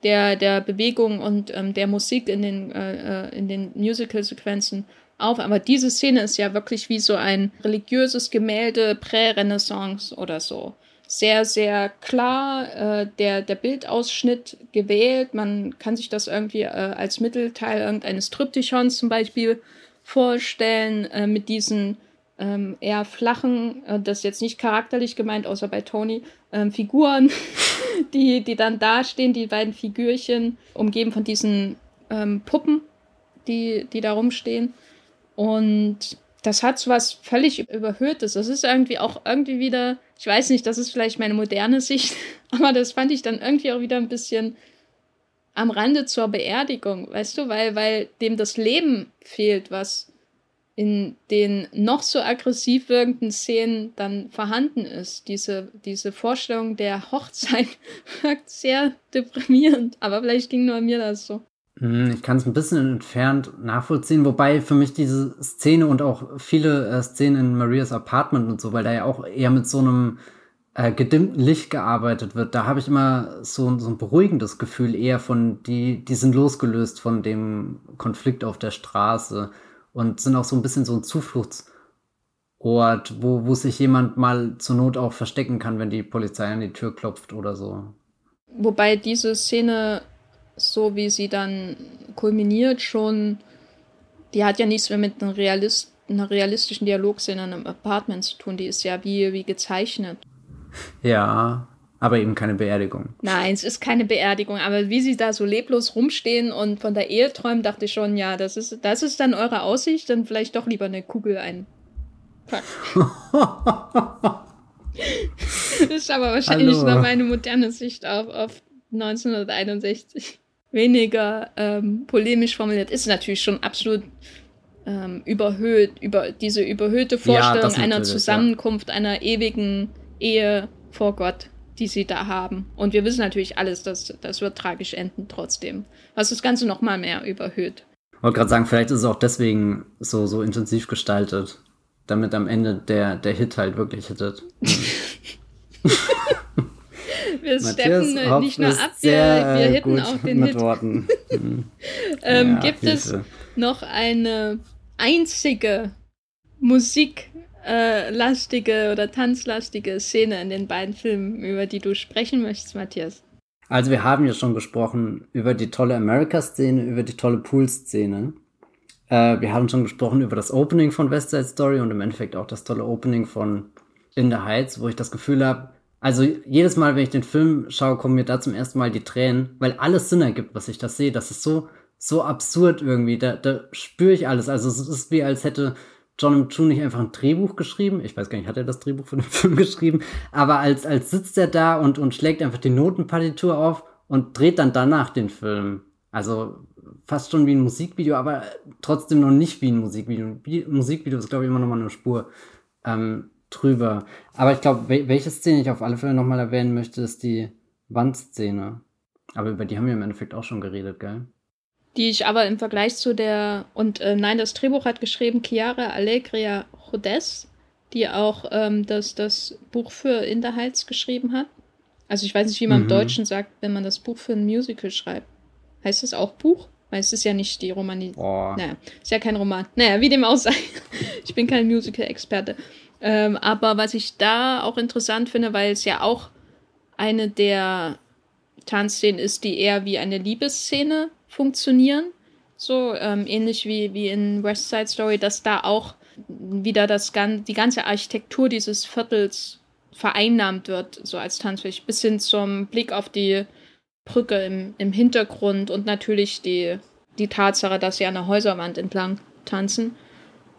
der, der Bewegung und ähm, der Musik in den, äh, äh, den Musical-Sequenzen auf. Aber diese Szene ist ja wirklich wie so ein religiöses Gemälde Prä-Renaissance oder so. Sehr, sehr klar, äh, der, der Bildausschnitt gewählt. Man kann sich das irgendwie äh, als Mittelteil irgendeines Tryptychons zum Beispiel vorstellen äh, mit diesen ähm, eher flachen, äh, das ist jetzt nicht charakterlich gemeint, außer bei Tony, ähm, Figuren, [LAUGHS] die, die dann dastehen, die beiden Figürchen, umgeben von diesen ähm, Puppen, die, die da rumstehen. Und das hat so was völlig Überhöhtes. Das ist irgendwie auch irgendwie wieder, ich weiß nicht, das ist vielleicht meine moderne Sicht, [LAUGHS] aber das fand ich dann irgendwie auch wieder ein bisschen am Rande zur Beerdigung, weißt du, weil, weil dem das Leben fehlt, was in den noch so aggressiv wirkenden Szenen dann vorhanden ist. Diese, diese Vorstellung der Hochzeit [LAUGHS] wirkt sehr deprimierend, aber vielleicht ging nur mir das so. Hm, ich kann es ein bisschen entfernt nachvollziehen, wobei für mich diese Szene und auch viele äh, Szenen in Marias Apartment und so, weil da ja auch eher mit so einem äh, gedimmten Licht gearbeitet wird, da habe ich immer so, so ein beruhigendes Gefühl eher von, die, die sind losgelöst von dem Konflikt auf der Straße und sind auch so ein bisschen so ein Zufluchtsort Ort, wo, wo sich jemand mal zur Not auch verstecken kann, wenn die Polizei an die Tür klopft oder so. Wobei diese Szene, so wie sie dann kulminiert, schon, die hat ja nichts mehr mit einer, Realist, einer realistischen Dialogszene in einem Apartment zu tun. Die ist ja wie, wie gezeichnet. Ja, aber eben keine Beerdigung. Nein, es ist keine Beerdigung, aber wie sie da so leblos rumstehen und von der Ehe träumen, dachte ich schon, ja, das ist, das ist dann eure Aussicht, dann vielleicht doch lieber eine Kugel einpacken. [LAUGHS] das ist aber wahrscheinlich Hallo. noch meine moderne Sicht auf, auf 1961. Weniger ähm, polemisch formuliert. Ist natürlich schon absolut ähm, überhöht, über diese überhöhte Vorstellung ja, einer Zusammenkunft, ja. einer ewigen Ehe vor Gott die sie da haben. Und wir wissen natürlich alles, dass das wird tragisch enden trotzdem. Was das Ganze noch mal mehr überhöht. Ich wollte gerade sagen, vielleicht ist es auch deswegen so, so intensiv gestaltet, damit am Ende der, der Hit halt wirklich hittet. [LAUGHS] wir steppen Hoff nicht nur ab, wir, wir hitten auch den mit Hit. Worten. [LAUGHS] ähm, ja, gibt Hilfe. es noch eine einzige Musik äh, lastige oder tanzlastige Szene in den beiden Filmen, über die du sprechen möchtest, Matthias? Also wir haben ja schon gesprochen über die tolle America-Szene, über die tolle Pool-Szene. Äh, wir haben schon gesprochen über das Opening von West Side Story und im Endeffekt auch das tolle Opening von In the Heights, wo ich das Gefühl habe, also jedes Mal, wenn ich den Film schaue, kommen mir da zum ersten Mal die Tränen, weil alles Sinn ergibt, was ich das sehe. Das ist so, so absurd irgendwie. Da, da spüre ich alles. Also es ist wie, als hätte John Chu nicht einfach ein Drehbuch geschrieben. Ich weiß gar nicht, hat er das Drehbuch für den [LAUGHS] Film geschrieben? Aber als, als sitzt er da und, und schlägt einfach die Notenpartitur auf und dreht dann danach den Film. Also fast schon wie ein Musikvideo, aber trotzdem noch nicht wie ein Musikvideo. Musikvideo ist, glaube ich, immer noch mal eine Spur ähm, drüber. Aber ich glaube, welche Szene ich auf alle Fälle noch mal erwähnen möchte, ist die Wandszene. Aber über die haben wir im Endeffekt auch schon geredet, gell? Die ich aber im Vergleich zu der, und äh, nein, das Drehbuch hat geschrieben Chiara Allegria Rodes, die auch ähm, das, das Buch für In the Heights geschrieben hat. Also ich weiß nicht, wie man mhm. im Deutschen sagt, wenn man das Buch für ein Musical schreibt. Heißt es auch Buch? Weil es ist ja nicht die Romanie. Naja, ist ja kein Roman. Naja, wie dem auch sei. [LAUGHS] ich bin kein Musical-Experte. Ähm, aber was ich da auch interessant finde, weil es ja auch eine der Tanzszenen ist, die eher wie eine Liebesszene funktionieren. So ähm, ähnlich wie, wie in West Side Story, dass da auch wieder das, die ganze Architektur dieses Viertels vereinnahmt wird, so als Tanzfläche, bis hin zum Blick auf die Brücke im, im Hintergrund und natürlich die, die Tatsache, dass sie an der Häuserwand entlang tanzen.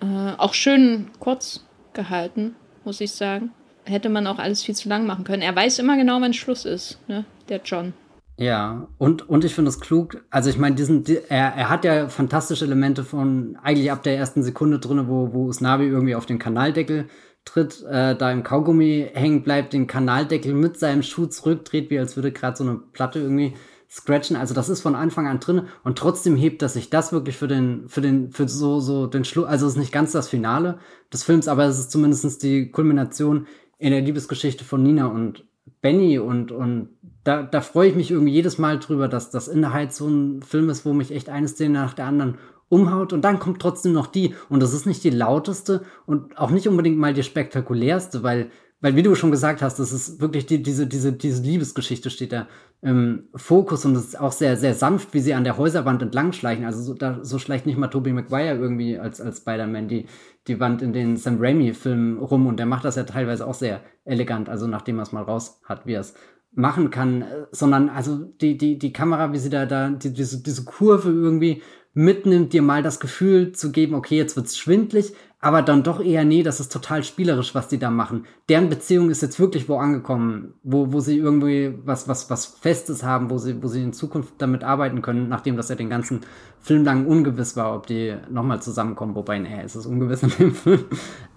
Äh, auch schön kurz gehalten, muss ich sagen. Hätte man auch alles viel zu lang machen können. Er weiß immer genau, wann Schluss ist, ne? der John. Ja, und, und ich finde es klug. Also ich meine, diesen, die, er, er hat ja fantastische Elemente von eigentlich ab der ersten Sekunde drin, wo, wo Usnavi irgendwie auf den Kanaldeckel tritt, äh, da im Kaugummi hängen bleibt, den Kanaldeckel mit seinem Schuh zurückdreht, wie als würde gerade so eine Platte irgendwie scratchen. Also das ist von Anfang an drin und trotzdem hebt er sich das wirklich für den, für den, für so, so den Schluss. Also es ist nicht ganz das Finale des Films, aber es ist zumindest die Kulmination in der Liebesgeschichte von Nina und Benny und, und da, da freue ich mich irgendwie jedes Mal drüber, dass das in der Heiz so ein Film ist, wo mich echt eine Szene nach der anderen umhaut und dann kommt trotzdem noch die und das ist nicht die lauteste und auch nicht unbedingt mal die spektakulärste, weil weil wie du schon gesagt hast, das ist wirklich die, diese, diese, diese Liebesgeschichte steht da im Fokus und es ist auch sehr, sehr sanft, wie sie an der Häuserwand entlang schleichen. Also so, da, so schleicht nicht mal Tobey Maguire irgendwie als, als Spider-Man die, die Wand in den Sam Raimi-Filmen rum und der macht das ja teilweise auch sehr elegant, also nachdem er es mal raus hat, wie er es machen kann, sondern also die, die, die Kamera, wie sie da, da die, diese, diese Kurve irgendwie mitnimmt, dir mal das Gefühl zu geben, okay, jetzt wird's schwindlig, aber dann doch eher, nee, das ist total spielerisch, was die da machen. Deren Beziehung ist jetzt wirklich wo angekommen, wo, wo sie irgendwie was, was, was Festes haben, wo sie, wo sie in Zukunft damit arbeiten können, nachdem das ja den ganzen Film lang ungewiss war, ob die nochmal zusammenkommen, wobei, nee, es ist ungewiss in dem Film.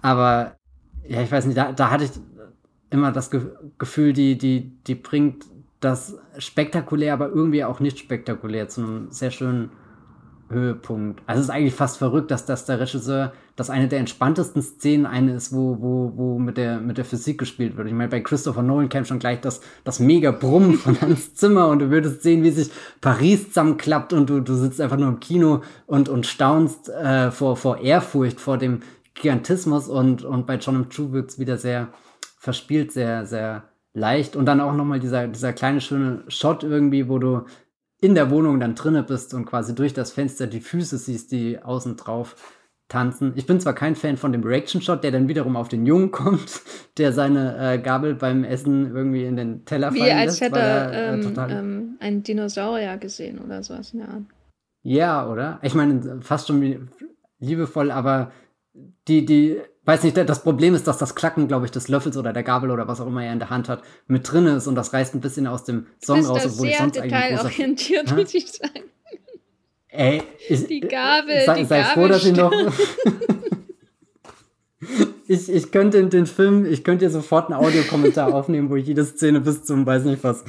Aber, ja, ich weiß nicht, da, da hatte ich immer das Ge Gefühl, die, die, die bringt das spektakulär, aber irgendwie auch nicht spektakulär zu einem sehr schönen Höhepunkt. Also es ist eigentlich fast verrückt, dass, dass der Regisseur, dass eine der entspanntesten Szenen eine ist, wo, wo, wo mit der, mit der Physik gespielt wird. Ich meine, bei Christopher Nolan käme schon gleich das, das mega Brummen [LAUGHS] von Hans Zimmer und du würdest sehen, wie sich Paris zusammenklappt und du, du sitzt einfach nur im Kino und, und staunst äh, vor, vor Ehrfurcht vor dem Gigantismus und, und bei John M. True wirkt es wieder sehr verspielt, sehr, sehr leicht. Und dann auch nochmal dieser, dieser kleine schöne Shot irgendwie, wo du in der Wohnung dann drinne bist und quasi durch das Fenster die Füße siehst, die außen drauf tanzen. Ich bin zwar kein Fan von dem Reaction-Shot, der dann wiederum auf den Jungen [LAUGHS] kommt, der seine äh, Gabel beim Essen irgendwie in den Teller Wie als hätte er äh, ähm, ähm, einen Dinosaurier gesehen oder sowas in der Art. Ja, oder? Ich meine, fast schon liebevoll, aber die, die, weiß nicht, das Problem ist, dass das Klacken, glaube ich, des Löffels oder der Gabel oder was auch immer er in der Hand hat, mit drin ist und das reißt ein bisschen aus dem Song raus, obwohl ich sonst eigentlich orientiert, muss ich sagen. Ey, ich, die Gabel, sei, die sei Gabel froh, dass ich noch. [LAUGHS] ich, ich könnte den Film, ich könnte hier sofort einen Audiokommentar [LAUGHS] aufnehmen, wo ich jede Szene bis zum weiß nicht was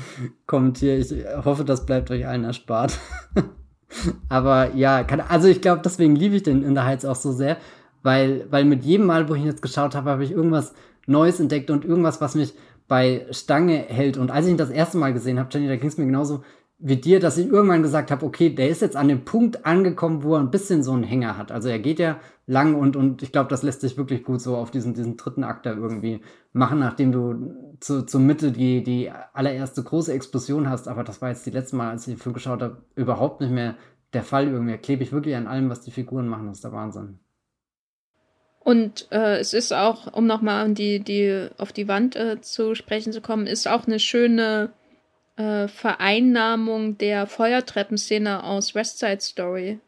kommentiere. Ich hoffe, das bleibt euch allen erspart. [LAUGHS] Aber ja, kann, also ich glaube, deswegen liebe ich den in der Heiz auch so sehr, weil, weil mit jedem Mal, wo ich ihn jetzt geschaut habe, habe ich irgendwas Neues entdeckt und irgendwas, was mich bei Stange hält. Und als ich ihn das erste Mal gesehen habe, Jenny, da ging es mir genauso wie dir, dass ich irgendwann gesagt habe, okay, der ist jetzt an dem Punkt angekommen, wo er ein bisschen so einen Hänger hat. Also er geht ja lang und, und ich glaube, das lässt sich wirklich gut so auf diesen, diesen dritten Akt da irgendwie machen, nachdem du zu, zur Mitte die, die allererste große Explosion hast. Aber das war jetzt die letzte Mal, als ich den Film geschaut habe, überhaupt nicht mehr der Fall irgendwie. Klebe ich wirklich an allem, was die Figuren machen. Das ist der Wahnsinn. Und äh, es ist auch, um nochmal die, die, auf die Wand äh, zu sprechen zu kommen, ist auch eine schöne äh, Vereinnahmung der Feuertreppenszene aus West Side Story,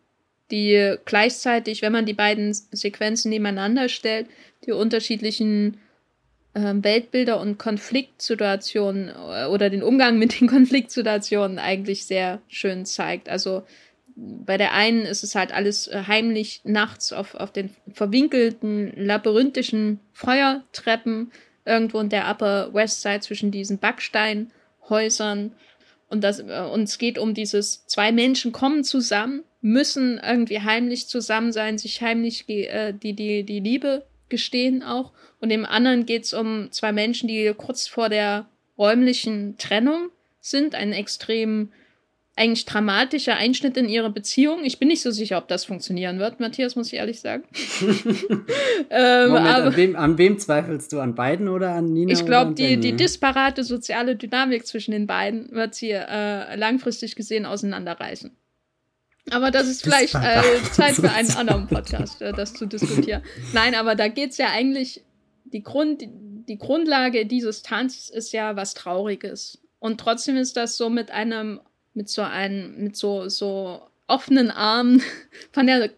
die gleichzeitig, wenn man die beiden Sequenzen nebeneinander stellt, die unterschiedlichen äh, Weltbilder und Konfliktsituationen äh, oder den Umgang [LAUGHS] mit den Konfliktsituationen eigentlich sehr schön zeigt. Also bei der einen ist es halt alles äh, heimlich nachts auf, auf den verwinkelten, labyrinthischen Feuertreppen irgendwo in der Upper West Side zwischen diesen Backsteinen Häusern. Und, das, äh, und es geht um dieses, zwei Menschen kommen zusammen, müssen irgendwie heimlich zusammen sein, sich heimlich äh, die, die, die Liebe gestehen auch. Und im anderen geht es um zwei Menschen, die kurz vor der räumlichen Trennung sind, einen extrem eigentlich dramatischer Einschnitt in ihre Beziehung. Ich bin nicht so sicher, ob das funktionieren wird, Matthias, muss ich ehrlich sagen. [LAUGHS] ähm, Moment, aber, an, wem, an, wem, zweifelst du? An beiden oder an Nina? Ich glaube, die, die disparate soziale Dynamik zwischen den beiden wird sie äh, langfristig gesehen auseinanderreißen. Aber das ist vielleicht äh, Zeit für einen [LAUGHS] anderen Podcast, äh, das zu diskutieren. Nein, aber da geht es ja eigentlich, die, Grund, die Grundlage dieses Tanzes ist ja was Trauriges. Und trotzdem ist das so mit einem mit so einem, mit so, so offenen Armen [LAUGHS] von der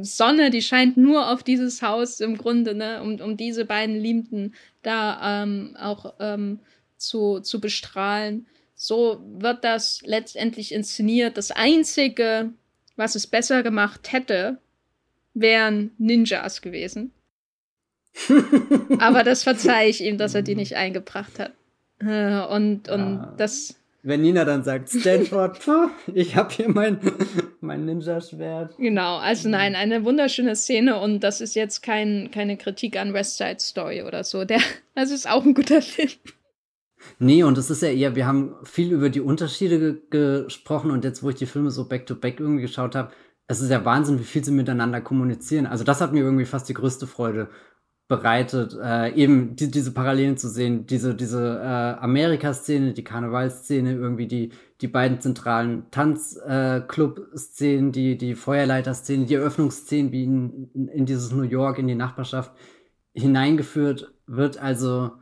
Sonne, die scheint nur auf dieses Haus im Grunde, ne, um, um diese beiden Liebenden da ähm, auch ähm, zu, zu bestrahlen. So wird das letztendlich inszeniert. Das Einzige, was es besser gemacht hätte, wären Ninjas gewesen. [LAUGHS] Aber das verzeihe ich ihm, dass er die nicht eingebracht hat. Äh, und, und ja. das wenn Nina dann sagt, Stanford, [LAUGHS] puh, ich habe hier mein, mein Ninja-Schwert. Genau, also nein, eine wunderschöne Szene und das ist jetzt kein, keine Kritik an West Side Story oder so. Der, das ist auch ein guter Film. Nee, und es ist ja eher, wir haben viel über die Unterschiede ge gesprochen und jetzt, wo ich die Filme so back-to-back -back irgendwie geschaut habe, es ist ja Wahnsinn, wie viel sie miteinander kommunizieren. Also das hat mir irgendwie fast die größte Freude bereitet, äh, eben die, diese Parallelen zu sehen, diese, diese äh, Amerika-Szene, die Karnevalszene, irgendwie die, die beiden zentralen Tanzclub-Szenen, äh, die, die Feuerleiter-Szene, die Eröffnungsszenen, wie in, in dieses New York, in die Nachbarschaft hineingeführt wird. Also,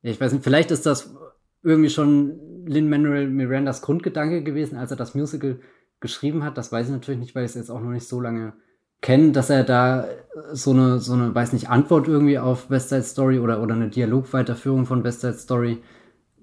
ich weiß nicht, vielleicht ist das irgendwie schon Lin-Manuel Mirandas Grundgedanke gewesen, als er das Musical geschrieben hat. Das weiß ich natürlich nicht, weil ich es jetzt auch noch nicht so lange kennen, dass er da so eine, so eine, weiß nicht, Antwort irgendwie auf West Side Story oder, oder eine Dialogweiterführung von West Side Story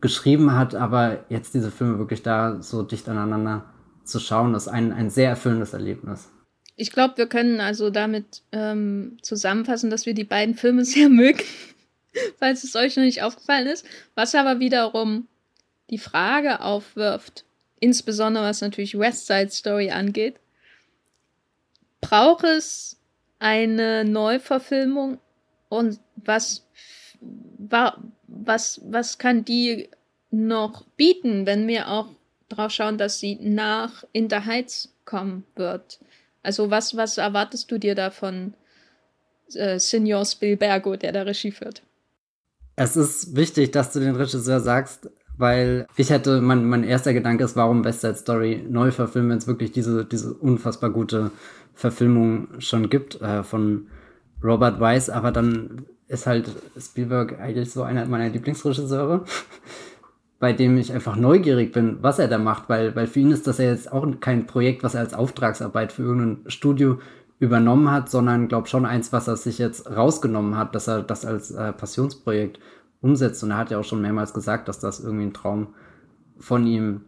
geschrieben hat, aber jetzt diese Filme wirklich da so dicht aneinander zu schauen, ist ein, ein sehr erfüllendes Erlebnis. Ich glaube, wir können also damit ähm, zusammenfassen, dass wir die beiden Filme sehr mögen, [LAUGHS] falls es euch noch nicht aufgefallen ist, was aber wiederum die Frage aufwirft, insbesondere was natürlich West Side Story angeht, braucht es eine Neuverfilmung und was, was, was kann die noch bieten, wenn wir auch drauf schauen, dass sie nach In the Heights kommen wird? Also was, was erwartest du dir davon? äh, Senior Spielbergo, der da Regie führt. Es ist wichtig, dass du den Regisseur sagst, weil ich hätte, mein, mein erster Gedanke ist, warum West Side Story neu verfilmen, wenn es wirklich diese, diese unfassbar gute Verfilmung schon gibt äh, von Robert Weiss, aber dann ist halt Spielberg eigentlich so einer meiner Lieblingsregisseure, [LAUGHS] bei dem ich einfach neugierig bin, was er da macht, weil, weil für ihn ist das ja jetzt auch kein Projekt, was er als Auftragsarbeit für irgendein Studio übernommen hat, sondern glaube schon eins, was er sich jetzt rausgenommen hat, dass er das als äh, Passionsprojekt umsetzt. Und er hat ja auch schon mehrmals gesagt, dass das irgendwie ein Traum von ihm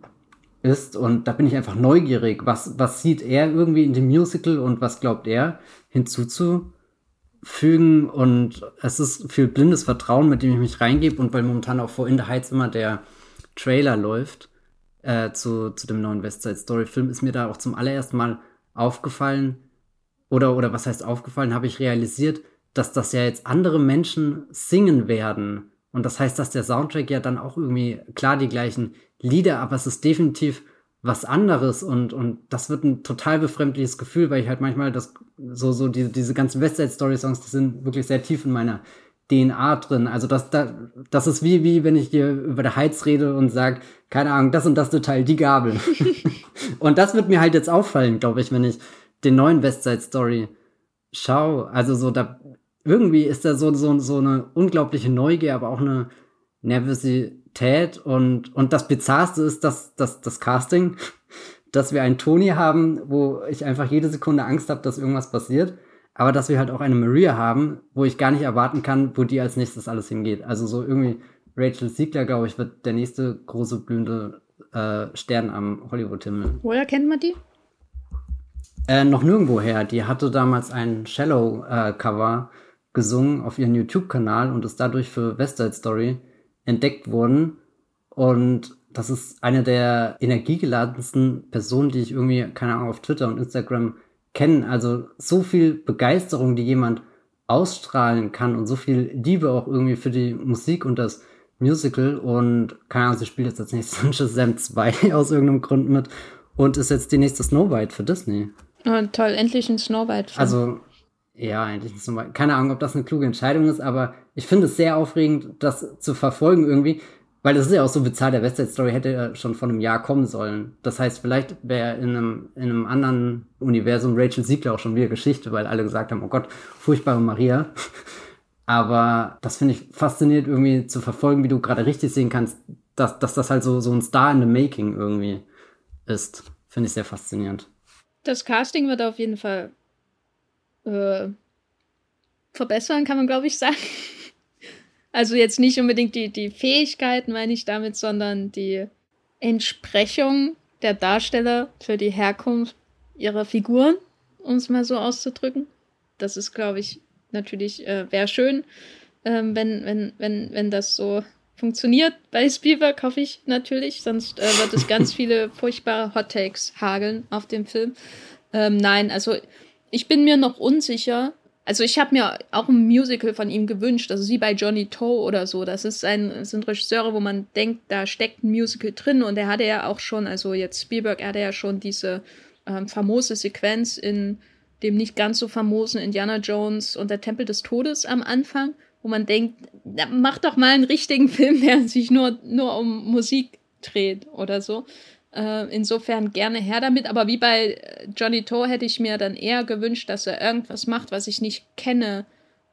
ist. Und da bin ich einfach neugierig. Was, was sieht er irgendwie in dem Musical und was glaubt er hinzuzufügen? Und es ist viel blindes Vertrauen, mit dem ich mich reingebe. Und weil momentan auch vor In the Heights immer der Trailer läuft äh, zu, zu dem neuen West Side Story Film, ist mir da auch zum allerersten Mal aufgefallen. Oder, oder was heißt aufgefallen, habe ich realisiert, dass das ja jetzt andere Menschen singen werden und das heißt, dass der Soundtrack ja dann auch irgendwie, klar, die gleichen Lieder, aber es ist definitiv was anderes und, und das wird ein total befremdliches Gefühl, weil ich halt manchmal das, so, so diese, diese ganzen Westside Story Songs, die sind wirklich sehr tief in meiner DNA drin. Also das, das, das ist wie, wie wenn ich dir über der Heiz rede und sag, keine Ahnung, das und das Detail, die Gabel. [LAUGHS] und das wird mir halt jetzt auffallen, glaube ich, wenn ich den neuen Westside Story schaue. Also so, da irgendwie ist da so, so, so eine unglaubliche Neugier, aber auch eine Nervosität und, und das Bizarrste ist, dass, dass das Casting, [LAUGHS] dass wir einen Tony haben, wo ich einfach jede Sekunde Angst habe, dass irgendwas passiert, aber dass wir halt auch eine Maria haben, wo ich gar nicht erwarten kann, wo die als nächstes alles hingeht. Also so irgendwie Rachel Siegler, glaube ich, wird der nächste große blühende äh, Stern am Hollywood-Himmel. Woher kennt man die? Äh, noch nirgendwoher. Die hatte damals ein Shallow-Cover äh, gesungen auf ihren YouTube-Kanal und ist dadurch für West Side Story entdeckt worden. Und das ist eine der energiegeladensten Personen, die ich irgendwie, keine Ahnung, auf Twitter und Instagram kenne. Also so viel Begeisterung, die jemand ausstrahlen kann und so viel Liebe auch irgendwie für die Musik und das Musical. Und keine Ahnung, sie spielt jetzt als nächstes [LAUGHS] Sam 2 aus irgendeinem Grund mit und ist jetzt die nächste Snow White für Disney. Oh, toll, endlich ein Snow White. -Film. Also ja, eigentlich nicht so mal. Keine Ahnung, ob das eine kluge Entscheidung ist, aber ich finde es sehr aufregend, das zu verfolgen irgendwie. Weil das ist ja auch so bezahlt, der Westside Story hätte ja schon vor einem Jahr kommen sollen. Das heißt, vielleicht wäre in einem, in einem anderen Universum Rachel Siegler auch schon wieder Geschichte, weil alle gesagt haben, oh Gott, furchtbare Maria. [LAUGHS] Aber das finde ich faszinierend irgendwie zu verfolgen, wie du gerade richtig sehen kannst, dass, dass das halt so, so ein Star in the Making irgendwie ist. Finde ich sehr faszinierend. Das Casting wird auf jeden Fall äh, verbessern, kann man glaube ich sagen. Also jetzt nicht unbedingt die, die Fähigkeiten, meine ich damit, sondern die Entsprechung der Darsteller für die Herkunft ihrer Figuren, um es mal so auszudrücken. Das ist, glaube ich, natürlich, äh, wäre schön, ähm, wenn, wenn, wenn, wenn das so funktioniert bei Spielberg, hoffe ich natürlich. Sonst äh, wird es ganz [LAUGHS] viele furchtbare Hot Takes hageln auf dem Film. Ähm, nein, also ich bin mir noch unsicher. Also ich habe mir auch ein Musical von ihm gewünscht, also wie bei Johnny Toe oder so. Das ist ein, das sind Regisseure, wo man denkt, da steckt ein Musical drin und er hatte ja auch schon, also jetzt Spielberg, er hatte ja schon diese ähm, famose Sequenz in dem nicht ganz so famosen Indiana Jones und der Tempel des Todes am Anfang, wo man denkt, mach doch mal einen richtigen Film, [LAUGHS] der sich nur, nur um Musik dreht oder so. Äh, insofern gerne her damit. Aber wie bei äh, Johnny Toe hätte ich mir dann eher gewünscht, dass er irgendwas macht, was ich nicht kenne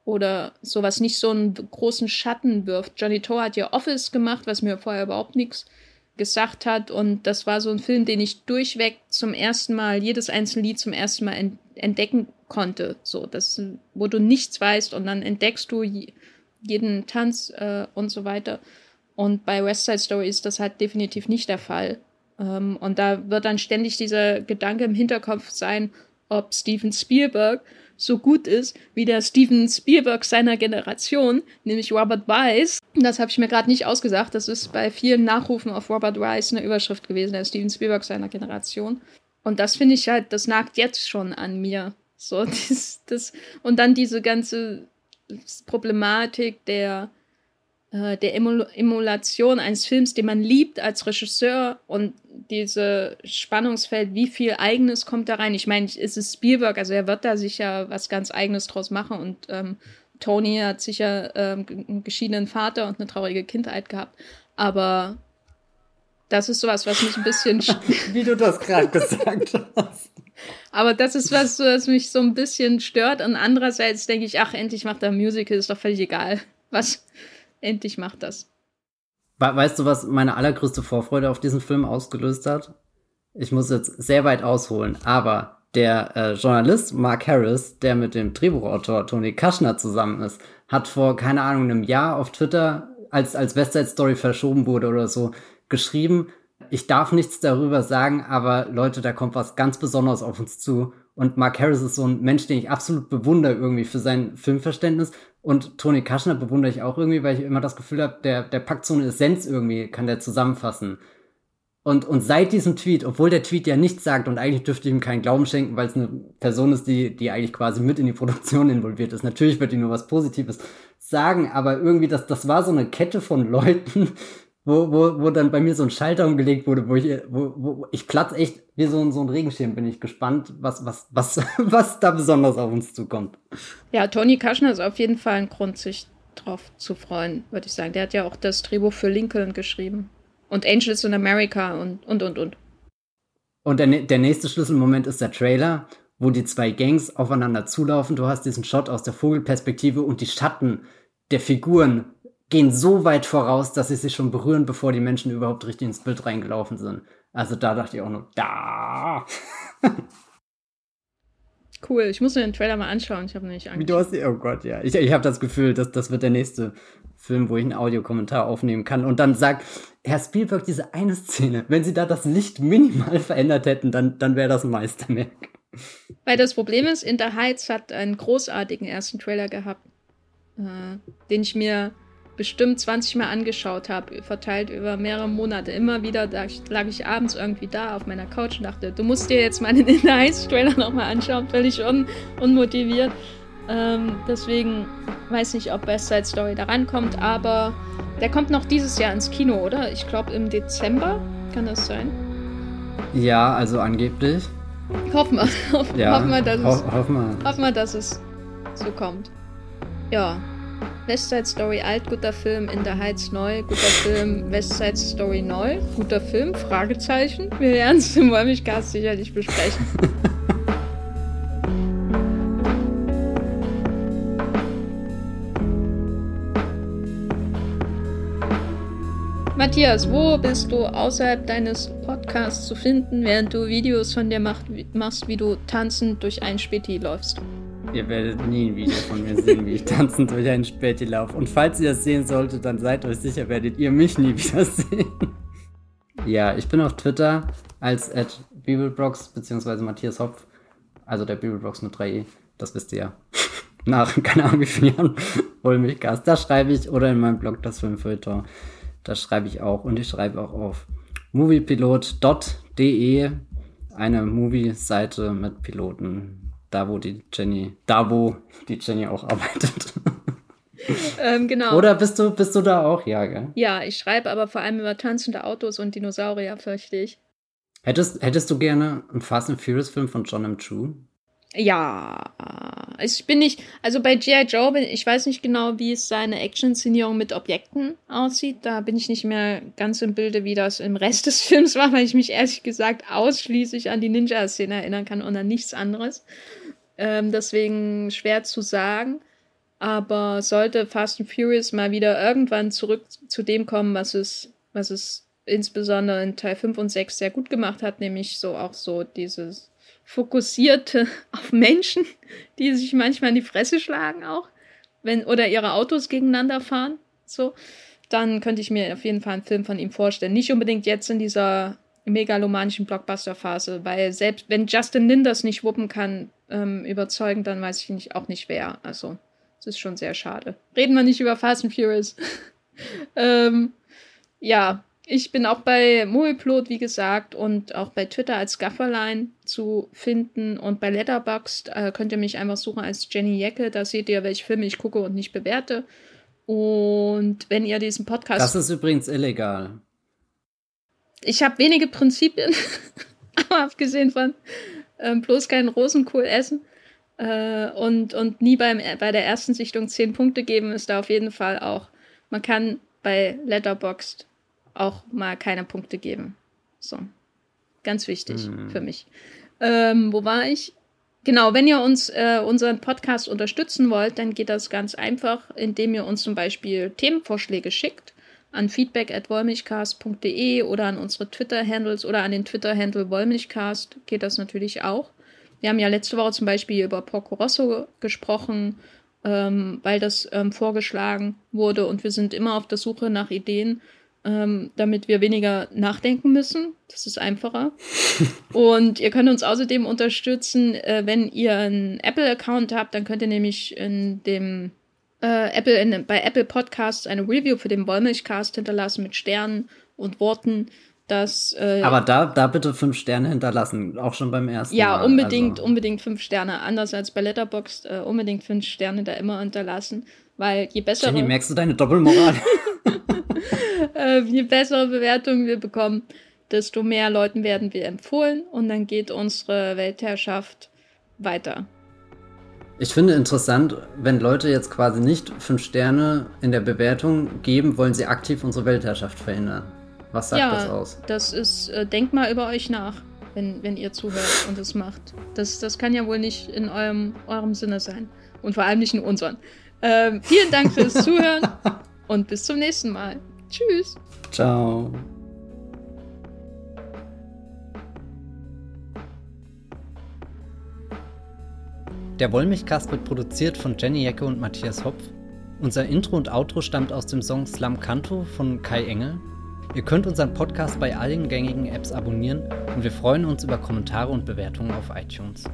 oder sowas nicht so einen großen Schatten wirft. Johnny Toe hat ja Office gemacht, was mir vorher überhaupt nichts gesagt hat. Und das war so ein Film, den ich durchweg zum ersten Mal, jedes einzelne Lied zum ersten Mal entdecken konnte. So, das, wo du nichts weißt und dann entdeckst du jeden Tanz äh, und so weiter. Und bei West Side Story ist das halt definitiv nicht der Fall. Ähm, und da wird dann ständig dieser Gedanke im Hinterkopf sein, ob Steven Spielberg so gut ist wie der Steven Spielberg seiner Generation, nämlich Robert Wise. Das habe ich mir gerade nicht ausgesagt. Das ist bei vielen Nachrufen auf Robert Wise eine Überschrift gewesen, der Steven Spielberg seiner Generation. Und das finde ich halt, das nagt jetzt schon an mir. So, [LAUGHS] das, das, und dann diese ganze Problematik der äh, der Emulation eines Films, den man liebt als Regisseur und diese Spannungsfeld, wie viel Eigenes kommt da rein. Ich meine, es ist Spielberg, also er wird da sicher was ganz Eigenes draus machen und ähm, Tony hat sicher ähm, einen geschiedenen Vater und eine traurige Kindheit gehabt. Aber das ist sowas, was mich ein bisschen. [LAUGHS] wie du das gerade gesagt hast. Aber das ist was, was mich so ein bisschen stört. Und andererseits denke ich, ach, endlich macht er ein Musical, ist doch völlig egal. Was? Endlich macht das. Weißt du, was meine allergrößte Vorfreude auf diesen Film ausgelöst hat? Ich muss jetzt sehr weit ausholen, aber der äh, Journalist Mark Harris, der mit dem Drehbuchautor Tony Kaschner zusammen ist, hat vor, keine Ahnung, einem Jahr auf Twitter, als, als Westside Story verschoben wurde oder so, geschrieben, ich darf nichts darüber sagen, aber Leute, da kommt was ganz Besonderes auf uns zu. Und Mark Harris ist so ein Mensch, den ich absolut bewundere irgendwie für sein Filmverständnis. Und Tony Kaschner bewundere ich auch irgendwie, weil ich immer das Gefühl habe, der, der packt so eine Essenz irgendwie, kann der zusammenfassen. Und, und seit diesem Tweet, obwohl der Tweet ja nichts sagt und eigentlich dürfte ich ihm keinen Glauben schenken, weil es eine Person ist, die, die eigentlich quasi mit in die Produktion involviert ist. Natürlich wird die nur was Positives sagen, aber irgendwie, das, das war so eine Kette von Leuten, wo, wo, wo dann bei mir so ein Schalter umgelegt wurde, wo ich, wo, wo ich platz echt wie so, ein so ein Regenschirm. Bin ich gespannt, was, was, was, [LAUGHS] was da besonders auf uns zukommt. Ja, Tony Kaschner ist auf jeden Fall ein Grund, sich drauf zu freuen, würde ich sagen. Der hat ja auch das Drehbuch für Lincoln geschrieben. Und Angels in America und, und, und, und. Und der, der nächste Schlüsselmoment ist der Trailer, wo die zwei Gangs aufeinander zulaufen. Du hast diesen Shot aus der Vogelperspektive und die Schatten der Figuren gehen so weit voraus, dass sie sich schon berühren, bevor die Menschen überhaupt richtig ins Bild reingelaufen sind. Also da dachte ich auch nur, da. [LAUGHS] cool, ich muss mir den Trailer mal anschauen. Ich habe nicht angeschaut. Wie du hast, oh Gott, ja. Ich, ich habe das Gefühl, dass das wird der nächste Film, wo ich einen Audiokommentar aufnehmen kann und dann sagt, Herr Spielberg, diese eine Szene, wenn Sie da das Licht minimal [LAUGHS] verändert hätten, dann, dann wäre das ein Meisterwerk. Weil das Problem ist, In the Heights hat einen großartigen ersten Trailer gehabt, äh, den ich mir bestimmt 20 Mal angeschaut habe, verteilt über mehrere Monate. Immer wieder lag ich, lag ich abends irgendwie da auf meiner Couch und dachte, du musst dir jetzt meinen In [LAUGHS] the Heights Trailer nochmal anschauen, völlig un unmotiviert. Ähm, deswegen weiß nicht, ob West Side Story da rankommt, aber der kommt noch dieses Jahr ins Kino, oder? Ich glaube im Dezember. Kann das sein? Ja, also angeblich. Hoffen wir, [LAUGHS] hoffen, ja, hoffen wir, dass, ho es, hoffen wir. hoffen wir, dass es so kommt. Ja, West Side Story alt, guter Film, In the Heights neu, guter Film, West Side Story neu, guter Film, Fragezeichen. Wir werden es im Wollmilchcast sicherlich besprechen. [LAUGHS] Matthias, wo bist du außerhalb deines Podcasts zu finden, während du Videos von dir macht, machst, wie du tanzend durch ein Späti läufst? Ihr werdet nie ein Video von mir sehen, wie ich tanzend durch ein Späti laufe. Und falls ihr das sehen solltet, dann seid euch sicher, werdet ihr mich nie wieder sehen. ja, ich bin auf Twitter als at Bibelbrox bzw. Matthias Hopf. Also der Bibelbrox mit 3e. Das wisst ihr ja. [LAUGHS] Nach, keine Ahnung wie vielen Jahren, hol mich Gas. Da schreibe ich oder in meinem Blog das Filmfilter. Das schreibe ich auch. Und ich schreibe auch auf moviepilot.de eine Movie-Seite mit Piloten. Da, wo die Jenny, da, wo die Jenny auch arbeitet. [LAUGHS] Ähm, genau. Oder bist du, bist du da auch? Ja, gell? Ja, ich schreibe aber vor allem über tanzende Autos und Dinosaurier, fürchte ich. Hättest, hättest du gerne einen Fast and Furious Film von John M. True? Ja, ich bin nicht, also bei G.I. Joe, bin, ich weiß nicht genau, wie es seine Action-Szenierung mit Objekten aussieht. Da bin ich nicht mehr ganz im Bilde, wie das im Rest des [LAUGHS] Films war, weil ich mich ehrlich gesagt ausschließlich an die Ninja-Szene erinnern kann und an nichts anderes. Ähm, deswegen schwer zu sagen. Aber sollte Fast and Furious mal wieder irgendwann zurück zu dem kommen, was es, was es insbesondere in Teil 5 und 6 sehr gut gemacht hat, nämlich so auch so dieses fokussierte [LAUGHS] auf Menschen, die sich manchmal in die Fresse schlagen auch, wenn oder ihre Autos gegeneinander fahren, so, dann könnte ich mir auf jeden Fall einen Film von ihm vorstellen. Nicht unbedingt jetzt in dieser megalomanischen Blockbuster-Phase, weil selbst wenn Justin Lin das nicht wuppen kann, ähm, überzeugend, dann weiß ich nicht, auch nicht wer. Also, es ist schon sehr schade. Reden wir nicht über Fast and Furious. [LAUGHS] ähm, ja, ich bin auch bei Moviplot, wie gesagt, und auch bei Twitter als Gafferline zu finden. Und bei Letterboxd äh, könnt ihr mich einfach suchen als Jenny Jecke. Da seht ihr, welche Filme ich gucke und nicht bewerte. Und wenn ihr diesen Podcast. Das ist übrigens illegal. Ich habe wenige Prinzipien, [LAUGHS] aber abgesehen von ähm, bloß keinen Rosenkohl essen äh, und, und nie beim, bei der ersten Sichtung zehn Punkte geben, ist da auf jeden Fall auch. Man kann bei Letterboxd auch mal keine Punkte geben. So. Ganz wichtig mhm. für mich. Ähm, wo war ich? Genau, wenn ihr uns äh, unseren Podcast unterstützen wollt, dann geht das ganz einfach, indem ihr uns zum Beispiel Themenvorschläge schickt an feedback@wollmilchcast.de oder an unsere Twitter-Handles oder an den Twitter-Handle Wollmilchcast geht das natürlich auch. Wir haben ja letzte Woche zum Beispiel über Porco Rosso gesprochen, ähm, weil das ähm, vorgeschlagen wurde und wir sind immer auf der Suche nach Ideen, ähm, damit wir weniger nachdenken müssen. Das ist einfacher. [LAUGHS] und ihr könnt uns außerdem unterstützen, äh, wenn ihr einen Apple-Account habt, dann könnt ihr nämlich in dem äh, Apple in, bei Apple Podcasts eine Review für den Wollmilchcast hinterlassen mit Sternen und Worten. Dass, äh, Aber da, da bitte fünf Sterne hinterlassen, auch schon beim ersten ja, Mal. Ja, unbedingt, also. unbedingt fünf Sterne. Anders als bei Letterboxd, äh, unbedingt fünf Sterne da immer hinterlassen. Weil je besser. Jenny, merkst du deine Doppelmoral? [LAUGHS] [LAUGHS] äh, je bessere Bewertungen wir bekommen, desto mehr Leuten werden wir empfohlen und dann geht unsere Weltherrschaft weiter. Ich finde interessant, wenn Leute jetzt quasi nicht fünf Sterne in der Bewertung geben, wollen sie aktiv unsere Weltherrschaft verhindern. Was sagt ja, das aus? Das ist, äh, denkt mal über euch nach, wenn, wenn ihr zuhört und es macht. Das, das kann ja wohl nicht in eurem, eurem Sinne sein. Und vor allem nicht in unseren. Ähm, vielen Dank fürs [LAUGHS] Zuhören und bis zum nächsten Mal. Tschüss. Ciao. Der Wollmilchcast wird produziert von Jenny Jecke und Matthias Hopf. Unser Intro und Outro stammt aus dem Song Slam Canto von Kai Engel. Ihr könnt unseren Podcast bei allen gängigen Apps abonnieren und wir freuen uns über Kommentare und Bewertungen auf iTunes.